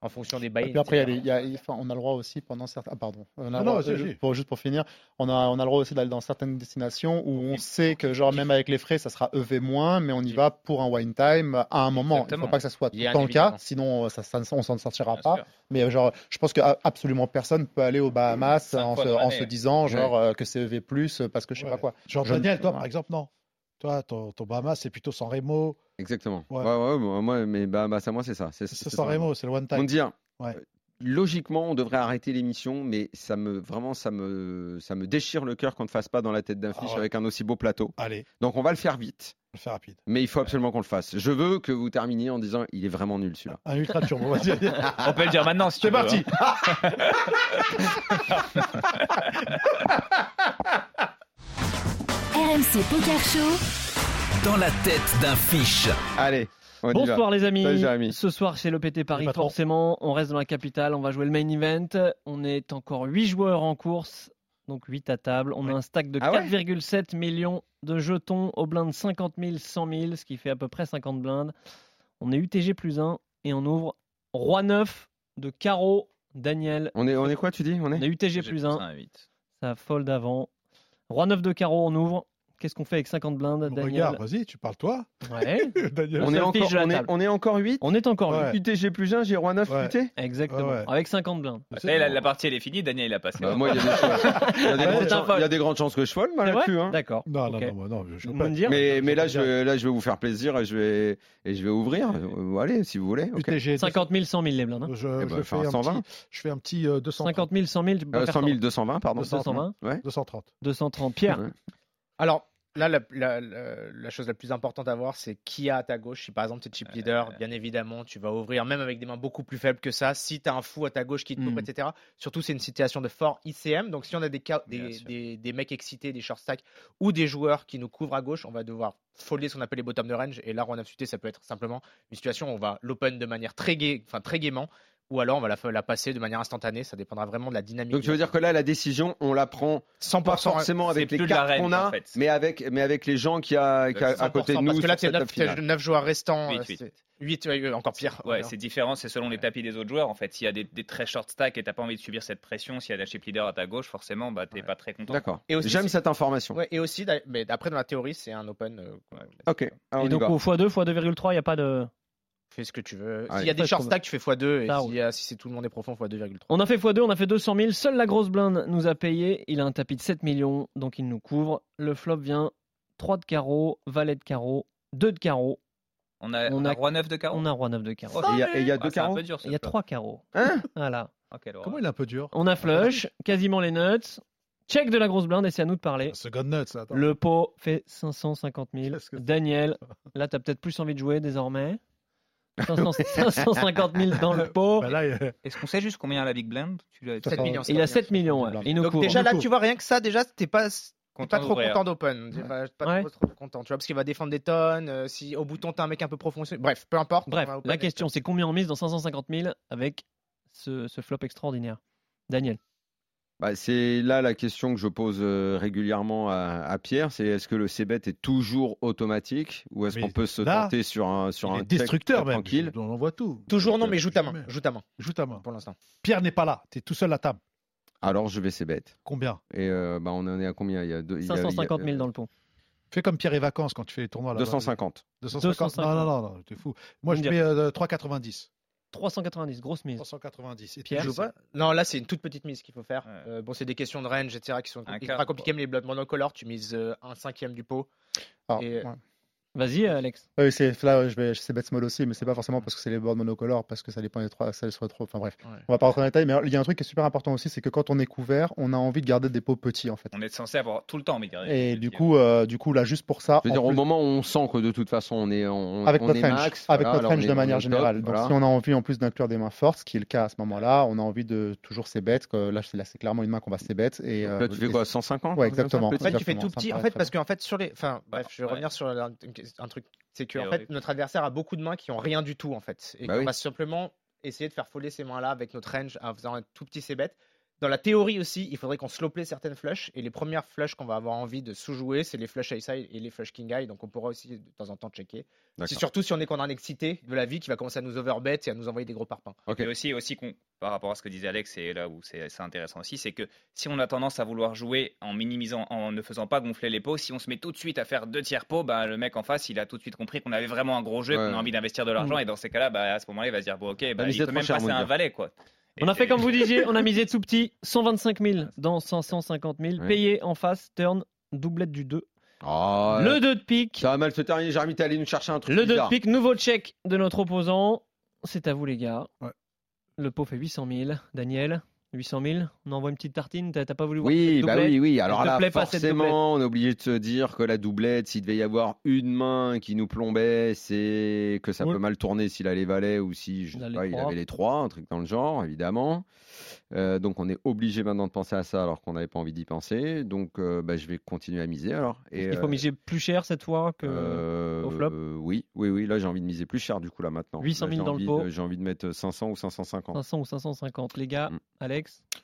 en fonction des Et buy puis après, il y a des- il y a- il- enfin, on a le droit aussi pendant certains. Ah, pardon. On a le Non, droit- non, vas-y, euh, vas-y. pour, juste pour finir, on a, on a le droit aussi d'aller dans certaines destinations où on sait que, genre, même avec les frais, ça sera EV moins, mais on y va pour un wine time à un moment. Il ne faut pas que ça soit tout le temps le cas, sinon euh, ça, ça- on s'en sortira Bien pas. sûr. Mais euh, genre, je pense que absolument personne peut aller aux Bahamas en se, en disant genre euh, que c'est EV plus parce que je sais Ouais. pas quoi. Genre Je ne- Daniel, toi par exemple, non. Toi, ton, ton Bahamas, c'est plutôt San Remo. Exactement. Ouais. Ouais, ouais, moi, moi, mais bah, bah, ça, moi, c'est ça. C'est C'est c'est San Remo, c'est le one On time. dire, Ouais. euh, logiquement, on devrait arrêter l'émission, mais ça me vraiment, ça me, ça me déchire le cœur qu'on ne fasse pas dans la tête d'un fiche Ah ouais. avec un aussi beau plateau. Allez, Donc, on va le faire vite, on le fait rapide. mais il faut absolument qu'on le fasse. Je veux que vous terminiez en disant, il est vraiment nul celui-là. Un ultra turbo, vas-y. On peut le dire maintenant si tu C'est veux, parti. RMC Poker Show. Dans la tête d'un fiche. Allez, on. Bonsoir les amis. Salut, Jérémy. Ce soir c'est l'OPT Paris forcément. On reste dans la capitale, on va jouer le main event. On est encore 8 joueurs en course, donc 8 à table. On a un stack de Ah ouais 4,7 millions de jetons au blind 50 000, 100 000, ce qui fait à peu près 50 blindes. On est UTG plus 1 et on ouvre Roi 9 de carreau Daniel. On est, on est quoi, tu dis On On est est UTG plus 1, ça fold avant. Roi 9 de carreau, on ouvre. Qu'est-ce qu'on fait avec 50 blindes, Daniel Regarde, vas-y, tu parles toi. Ouais. Daniel. on est, encore, on, est, on est encore 8 On est encore Ouais. huit. UTG plus 1, j'ai roi 9 Ouais. UT Exactement. Ouais. Avec 50 blindes. Est, la, partie elle est finie, Daniel il a passé. Bah, moi, il y, a des, il y a des Ouais, grandes c'est un chan- fold. il y a des grandes chances que je folle, vrai là-dessus. hein. D'accord. Non, non, Ok. non, non, je, Vous me dire Mais, mais là, je vais, là, je vais vous faire plaisir et je vais, et je vais ouvrir. Euh, Allez, si vous voulez. ok. UTG, 50 000, 100 000 les blindes. hein. Je, Eh je ben, fais un 120. petit, je fais un petit euh, 230. 50 000, 100 000, tu peux Euh, faire 100 000, 100. 220, pardon. 220. Ouais. 230. 230. Pierre. Alors, là, la, la- la- la chose la plus importante à voir, c'est qui a à ta gauche. Si par exemple, tu es chip leader, bien évidemment, tu vas ouvrir, même avec des mains beaucoup plus faibles que ça. Si tu as un fou à ta gauche qui te coupe, Mm. etc. Surtout, c'est une situation de fort ICM. Donc, si on a des, mecs excités, des short stacks ou des joueurs qui nous couvrent à gauche, on va devoir folder ce qu'on appelle les bottoms de range. Et là, Roi 9 suité, ça peut être simplement une situation où on va l'open de manière très, gai, enfin, très gaiement ou alors on va la, la passer de manière instantanée. Ça dépendra vraiment de la dynamique. Donc tu veux dire que là, la décision, on la prend 100% pas forcément avec les cartes qu'on a, en fait. mais avec mais avec les gens qui a, qui a à côté de 100%, nous. parce que là, table finale. 9, joueurs restants. Huit, euh, huit. c'est- huit, ouais, ouais, encore pire. Ouais, c'est différent, c'est selon les tapis des autres joueurs. En fait, s'il y a des, des très short stacks et t'as pas envie de subir cette pression, s'il y a des chip leader à ta gauche, forcément, bah t'es pas très content. D'accord. Et aussi, J'aime cette information. Ouais, et aussi, mais après, dans la théorie, c'est un open. euh. Ok. Ah, Et y donc au x2, x2,3, il n'y a pas de. Fais ce que tu veux. S'il y a des short stacks, tu fais x2. Et si c'est tout le monde est profond, x2,3. On a fait x2, on a fait 200 000. Seule la grosse blinde nous a payé. Il a un tapis de 7 millions, donc il nous couvre. Le flop vient 3 de carreau, valet de carreau, 2 de carreau. On a, On a- a roi 9 de carreau. On a roi 9 de carreau. Et il y a- et il y a Ah, deux c'est un carreaux. Il y a flop. 3 carreaux. Hein Voilà. Ah. Comment il est un peu dur? On a flush, quasiment les nuts. Check de la grosse blinde et c'est à nous de parler. Ce God Nuts, attends. Le pot fait 550 000. Qu'est-ce que c'est? Daniel, là, tu as peut-être plus envie de jouer désormais. 500 550 000 dans le pot. Bah il- Est-ce qu'on sait juste combien a la Big Blind Tu l'as- 7 millions. Il a 7 millions. ouais. Il nous Donc déjà là, tu vois rien que ça, déjà t'es pas pas trop content d'open. T'es pas, pas Ouais. trop, trop content, tu vois, parce qu'il va défendre des tonnes. euh, si au bouton t'as un mec un peu profond, bref, peu importe. Bref, la et- question, c'est combien on mise dans 550 000 avec ce, ce flop extraordinaire? Daniel. Bah, c'est là la question que je pose euh, régulièrement à, à Pierre, c'est est-ce que le CBET est toujours automatique ou est-ce qu'on peut se là, tenter sur un sur destructeur même. tranquille? On en voit tout. Toujours non, mais Euh, joue ta main. Joue ta main Joue ta main. pour l'instant. Pierre n'est pas là. Tu es tout seul à table. Alors je vais CBET. Combien? Et euh, bah, on en est à combien? Il y a deux, il y a- il y a- 550 000 dans le pot. Fais comme Pierre et Vacances quand tu fais les tournois là 250. 250 Non, non, non, non, t'es fou. Moi, je mets euh, 3,90. 390, grosse mise. 390. Et Pierre puis, Joue pas Non, là c'est une toute petite mise qu'il faut faire. Ouais. Euh, bon, c'est des questions de range, etc. qui sont quart, compliquées, mais les blood monocolores, tu mises euh, un cinquième du pot. Alors, Et- ouais. Vas-y, Alex. Oui, c'est là, je vais, c'est bet small aussi, mais c'est pas forcément parce que c'est les boards monocolores, parce que ça dépend des trois, ça soit trop. Enfin bref, Ouais. on va pas rentrer dans les détails, mais il y a un truc qui est super important aussi, c'est que quand on est couvert, on a envie de garder des pots petits en fait. On est censé avoir tout le temps envie de garder. Et du coup, euh, du coup là, juste pour ça, Je veux dire, au moment où on sent que de toute façon on est, on, avec on notre est range, max, avec voilà, notre range de manière top, générale. Donc voilà. si on a envie en plus d'inclure des mains fortes, ce qui est le cas à ce moment-là, on a envie de toujours ces bêtes. que Là, c'est là, c'est clairement une main qu'on va ces bêtes. Et euh, Là, tu fais quoi 150 Ouais, exactement. En fait, tu fais tout petit. En fait, parce qu'en fait, sur les. Enfin, bref, je vais revenir sur un, truc. C'est que, en fait, notre adversaire a beaucoup de mains qui ont rien du tout, en fait. Et Bah qu'on oui. va simplement essayer de faire foller ces mains-là avec notre range en faisant un tout petit c-bet. Dans la théorie aussi, il faudrait qu'on slow play certaines flushs. Et les premières flushs qu'on va avoir envie de sous-jouer, c'est les flush high side et les flush king high. Donc on pourra aussi de temps en temps checker. C'est surtout si on est contre un excité de la vie qui va commencer à nous overbet et à nous envoyer des gros parpaings. Ok. Et aussi, aussi par rapport à ce que disait Alex, et là où c'est intéressant aussi, c'est que si on a tendance à vouloir jouer en minimisant, en ne faisant pas gonfler les pots, si on se met tout de suite à faire deux tiers pots, bah, le mec en face, il a tout de suite compris qu'on avait vraiment un gros jeu, Ouais. qu'on a envie d'investir de l'argent, et dans ces cas-là, bah, à ce moment-là, il va se dire bon, ok, bah, misé il peut même cher, passer un valet, quoi. On a fait comme vous disiez, on a misé tout petit, 125 000 dans 550 000. Ouais. Payé en face, turn, doublette du 2. Oh, Le 2 de pique. Ça va mal se terminer. J'ai envie d'aller nous chercher un truc. Le 2 de pique, nouveau check de notre opposant. C'est à vous les gars. Ouais. Le pot fait 800 000. Daniel, 800 000. On envoie une petite tartine. T'as pas voulu voir Oui, bah oui, oui. Alors là, forcément, on est obligé de se dire que la doublette, s'il devait y avoir une main qui nous plombait, c'est que ça Oui. peut mal tourner s'il a les valets ou si, je sais pas, il avait les trois, un truc dans le genre, évidemment. Euh, donc on est obligé maintenant de penser à ça alors qu'on n'avait pas envie d'y penser. Donc euh, bah, je vais continuer à miser alors. Et, Il faut euh, miser plus cher cette fois que. au flop? Oui, oui, oui. Là, j'ai envie de miser plus cher du coup là maintenant. 800 Là, 000 j'ai dans le pot. J'ai envie de mettre 500 ou 550. 500 ou 550. Les gars, Mm.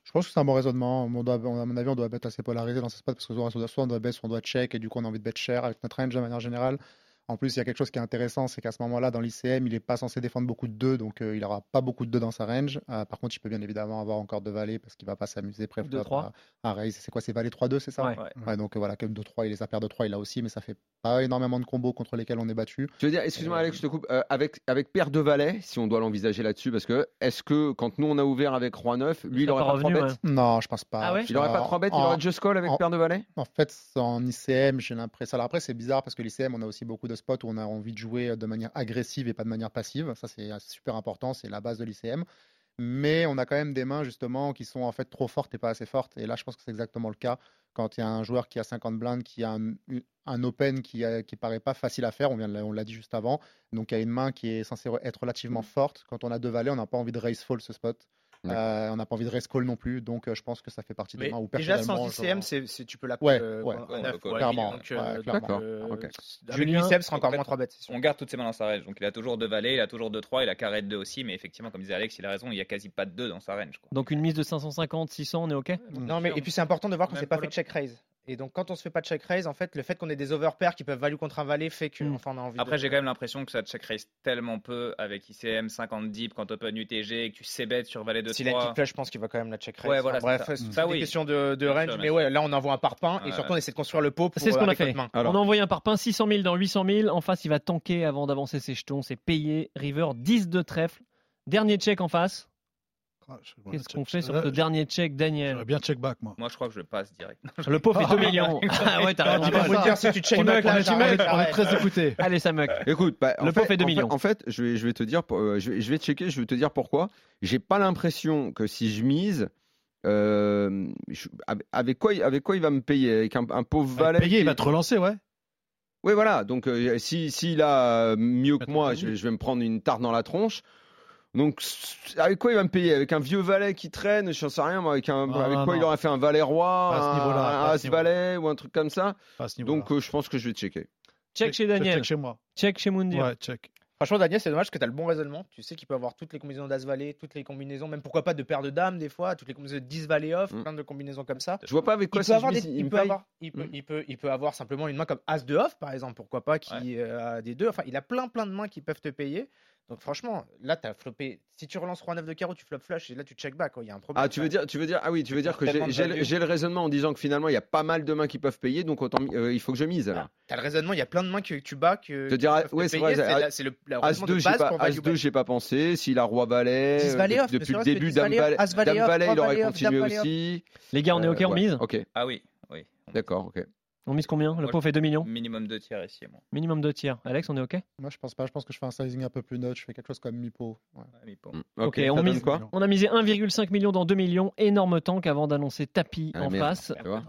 Je pense que c'est un bon raisonnement. À mon avis, on doit être assez polarisé dans ce spot parce que soit on doit bet, soit on doit check et du coup on a envie de bet cher avec notre range de manière générale. En plus, il y a quelque chose qui est intéressant, c'est qu'à ce moment-là, dans l'ICM, il n'est pas censé défendre beaucoup de 2, donc euh, il n'aura pas beaucoup de 2 dans sa range. Euh, par contre, il peut bien évidemment avoir encore de valets parce qu'il ne va pas s'amuser pré Deux, trois. à, à raise. C'est quoi, c'est valet 3-2, c'est ça Ouais. Ouais, donc euh, voilà, comme 2-3, il les a paires de 3, il a aussi, mais ça fait pas énormément de combos contre lesquels on est battu. Tu veux dire, excuse-moi Alex, je te coupe, euh, avec, avec paire de valets, si on doit l'envisager là-dessus, parce que est-ce que quand nous on a ouvert avec Roi 9, lui il aurait pas pas 3 revenu, bêtes Non, je pense pas. Ah ouais Il aurait pas En- 3 bêtes, il aurait just call avec en- paire de valets En fait, en ICM, j'ai l'impression. Alors après, c'est bizarre parce que l'ICM, on a aussi beaucoup de spots où on a envie de jouer de manière agressive et pas de manière passive. Ça, c'est super important. C'est la base de l'ICM. Mais on a quand même des mains, justement, qui sont en fait trop fortes et pas assez fortes. Et là, je pense que c'est exactement le cas. Quand il y a un joueur qui a 50 blindes, qui a un, un open qui, a- qui paraît pas facile à faire, on vient on l'a dit juste avant. Donc, il y a une main qui est censée être relativement forte. Quand on a deux valets, on n'a pas envie de raise fall ce spot. Euh, on n'a pas envie de rest call non plus, donc euh, je pense que ça fait partie des mains où Déjà, sans ICM, genre... tu peux la ouais, ouais, euh, ouais, clairement. D'accord. Euh. Julien, ICM sera encore moins 3 bêtes. On garde toutes ses mains dans sa range, donc il a toujours 2 valets, il a toujours 2-3, il a carré de 2 aussi, mais effectivement, comme disait Alex, il a raison, il n'y a quasi pas de 2 dans sa range. Donc une mise de 550, 600, on est OK? Non, mais et puis c'est important de voir qu'on ne s'est pas fait check raise. Et donc, quand on se fait pas de check raise, en fait, le fait qu'on ait des overpairs qui peuvent value contre un valet fait qu'on mm. a envie. Après, j'ai quand même l'impression que ça check raise tellement peu avec ICM 50 deep quand open UTG et que tu sais sur valet de 3. Si la petite flush, je pense qu'il va quand même la check raise. Ouais, voilà, bref, c'est une question de, range. Mais ouais, là, on envoie un parpaing et surtout, on essaie de construire le pot pour C'est ce qu'on a fait. On a envoyé un parpaing 600 000 dans 800 000. En face, il va tanker avant d'avancer ses jetons. C'est payé. River 10 de trèfle. Dernier check en face. Ah, Qu'est-ce qu'on fait sur ce dernier check, Daniel J'aurais bien check back, moi. Moi, je crois que je passe direct. Le pauvre fait 2 millions. ah ouais, t'as ah, raison. Tu peux dire si tu check back, on est très écouté. Allez, ça meuk. Écoute, bah, le pauvre fait 2 millions. En fait, je vais, te dire, euh, je vais, checker, je vais te dire pourquoi. J'ai pas l'impression que si je mise, euh, avec, quoi, avec quoi il va me payer? Avec un, pauvre valet payer. Il va te relancer, ouais. Oui, voilà. Donc, euh, s'il si, si a mieux que bah, moi, je, vais me prendre une tarte dans la tronche. Donc, avec quoi il va me payer? Avec un vieux valet qui traîne, je sais rien, moi, avec, ah, quoi il aurait fait un valet roi, un, as-valet ou un truc comme ça? Donc, euh, je pense que je vais checker. Check, chez Daniel. Check chez moi. Check chez Mundir. Ouais, check. Franchement, Daniel, c'est dommage que tu as le bon raisonnement. Tu sais qu'il peut avoir toutes les combinaisons d'As-Valet, toutes les combinaisons, même pourquoi pas de paire de dames, des fois, toutes les combinaisons de 10 Valet off, mm. plein de combinaisons comme ça. Je ne vois pas avec quoi il peut mm. avoir des... il, peut avoir... simplement une main comme As de off, par exemple, pourquoi pas, qui euh, a des deux. Enfin, il a plein, plein de mains qui peuvent te payer. Donc franchement, là, tu as floppé. Si tu relances roi 9 de carreau, tu flop flush et là, tu check back. Il y a un problème. Ah, tu veux, dire, tu veux dire, ah oui, tu veux dire que j'ai le raisonnement en disant que finalement, il y a pas mal de mains qui peuvent payer, donc autant, euh, il faut que je mise. Alors. Le raisonnement, il y a plein de mains que tu bats. Que, ah, te dire, ouais, c'est vrai. C'est ah, le As-2, j'ai pas, pensé. Si la roi valet, euh, depuis le début, Dame valet, il aurait continué aussi. Les gars, on est OK en euh, mise Ok. Ah oui. D'accord, ok. On mise combien? Le peau fait 2 millions? Minimum 2 tiers ici. Moi. Minimum 2 tiers. Alex, on est OK? Moi, je pense pas. Je pense que je fais un sizing un peu plus neutre. Je fais quelque chose comme mi-pot. Mm. OK, on, mise, quoi? on a misé 1,5 million dans 2 millions. Énorme tank avant d'annoncer tapis ah, en face. Ah,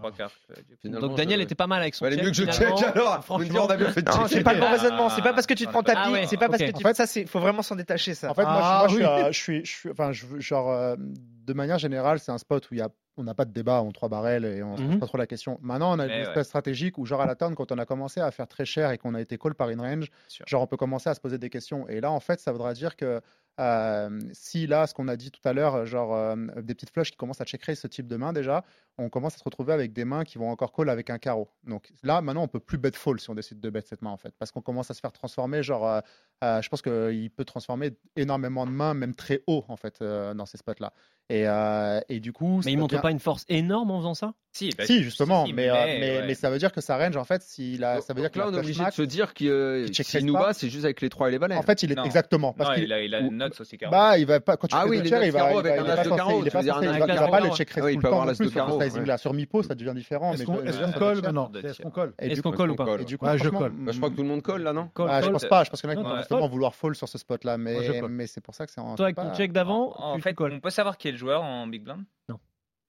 euh, Donc Daniel était pas mal avec son mieux que je check alors Franchement, on c'est pas le bon ah. raisonnement. C'est pas parce que tu te prends tapis. C'est pas parce que tu... En fait, ça, faut vraiment s'en détacher, ça. En fait, moi, je suis. Enfin, genre, euh, de manière générale, c'est un spot où il y a on n'a pas de débat en trois barrels et on ne pose pas trop la question. Maintenant, on a une espèce stratégique où, genre, à la turn, quand on a commencé à faire très cher et qu'on a été call par une range, genre, on peut commencer à se poser des questions. Et là, en fait, ça voudra dire que euh, si là, ce qu'on a dit tout à l'heure, genre euh, des petites flushs qui commencent à checker ce type de main déjà, on commence à se retrouver avec des mains qui vont encore call avec un carreau. Donc là, maintenant, on peut plus bet fall si on décide de bet cette main en fait, parce qu'on commence à se faire transformer. Genre, euh, je pense qu'il peut transformer énormément de mains, même très haut en fait, dans ces spots là. Et, euh, et, du coup. Mais il montre bien... pas une force énorme en faisant ça? Si, bah, si, justement. Si, mais, mais, euh, mais, ouais. mais, ça veut dire que sa range, en fait, s'il a, ça veut dire que. Là, on est obligé de se dire qu'il euh, si nous bat, c'est juste avec les 3 et les balais. En fait, il est non. exactement. Parce non, il, il, a, il a une note aussi carreau. Bah, il va pas. Quand tu ah fais oui, il, il va. Il va, pas le check raise. Ah il peut avoir l'as de carreau. là Sur Mipo, ça devient différent. Est-ce qu'on colle maintenant Est-ce qu'on colle? Est-ce qu'on colle ou pas? Je colle. Bah, je crois que tout le monde colle là, non? Ah, je pense pas. Je pense qu'il y en a qui vont justement vouloir fall sur ce spot là. Mais c'est pour ça que c'est en. Toi, avec ton check d'avant, en fait, on peut savoir qui est joueur en Big Blind? Non.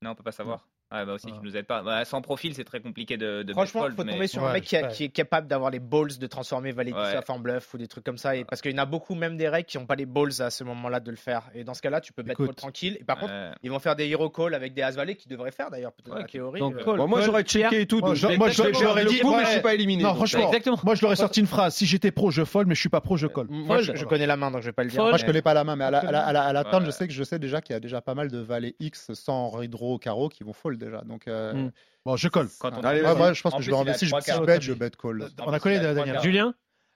Non, on peut pas savoir. Ouais, bah aussi, tu ah. nous aides pas. Bah, sans profil, c'est très compliqué de. de Franchement, il faut tomber sur un mec qui, est capable d'avoir les balls de transformer Valédissaf ouais. en bluff ou des trucs comme ça. Et parce qu'il y en a beaucoup, même des règles, qui n'ont pas les balls à ce moment-là de le faire. Et dans ce cas-là, tu peux mettre tranquille. Et par contre, ils vont faire des hero calls avec des As-Valet qui devraient faire d'ailleurs, peut-être théorie. Euh, moi, j'aurais checké et tout. Moi, j'aurais dit, mais je suis pas éliminé. Non, franchement, exactement. moi, je leur ai sorti une phrase. Si j'étais pro, je fold, mais je suis pas pro, je call. Moi, je connais la main, donc je vais pas le dire. Moi, je connais pas la main, mais à la tente, je sais que je sais déjà qu'il y a déjà pas mal de Valet X sans rideau carreau qui vont fold call déjà. Donc, euh... mm. Bon, je colle. Quand on... Allez, ouais, ouais, je pense que je vais en Si je bet, je bet call. On a collé la dernière. Julien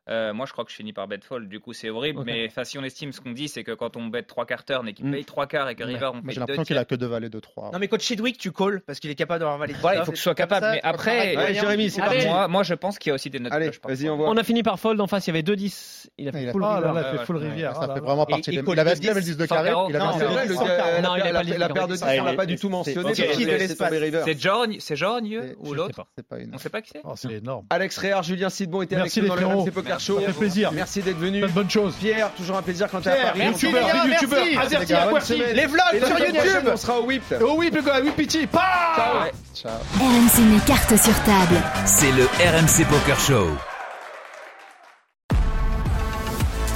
euh, moi, je crois que je finis par bet fold. Du coup, c'est horrible. Okay. Mais si on estime ce qu'on dit, c'est que quand on bet 3 quarts turn et qu'il mmh. paye 3 quarts et que River, on paye J'ai l'impression qu'il a que 2 valets de 3. Non, mais coach Chidwick, tu calls parce qu'il est capable d'avoir valet de 3. Ouais, il faut que je sois capable. Ça, mais après, ouais, Jérémy, c'est moi, moi, je pense qu'il y a aussi des notes. Allez, vas-y, on. On a fini par fold. En face, il y avait 2-10. Il a fait ah, full River. Là, il fait full River. Ah, ça ah, fait bah, vraiment partie des. Il avait même le 10 de carré. Non, il a pas La paire de 10, on ah, l'a pas du tout mentionné. C'est Jorgne ou l'autre On sait pas qui c'est. Oh, c'est énorme. Alex Réard, Julien Sidbon étaient avec nous dans le ça fait plaisir. Merci d'être venu. Bonnes choses. Pierre, toujours un plaisir quand t'es à Pierre, Paris. merci, Youtubeur, les gars, big youtubeur. merci. Azerty, Les bonne vlogs sur YouTube. On sera au whip. Oh oui, le gars, oui, pitié. Pas Ciao. Ciao. RMC met carte sur table. C'est le RMC Poker Show.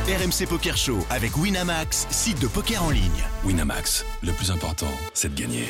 RMC Poker Show avec Winamax, site de poker en ligne. Winamax, le plus important, c'est de gagner.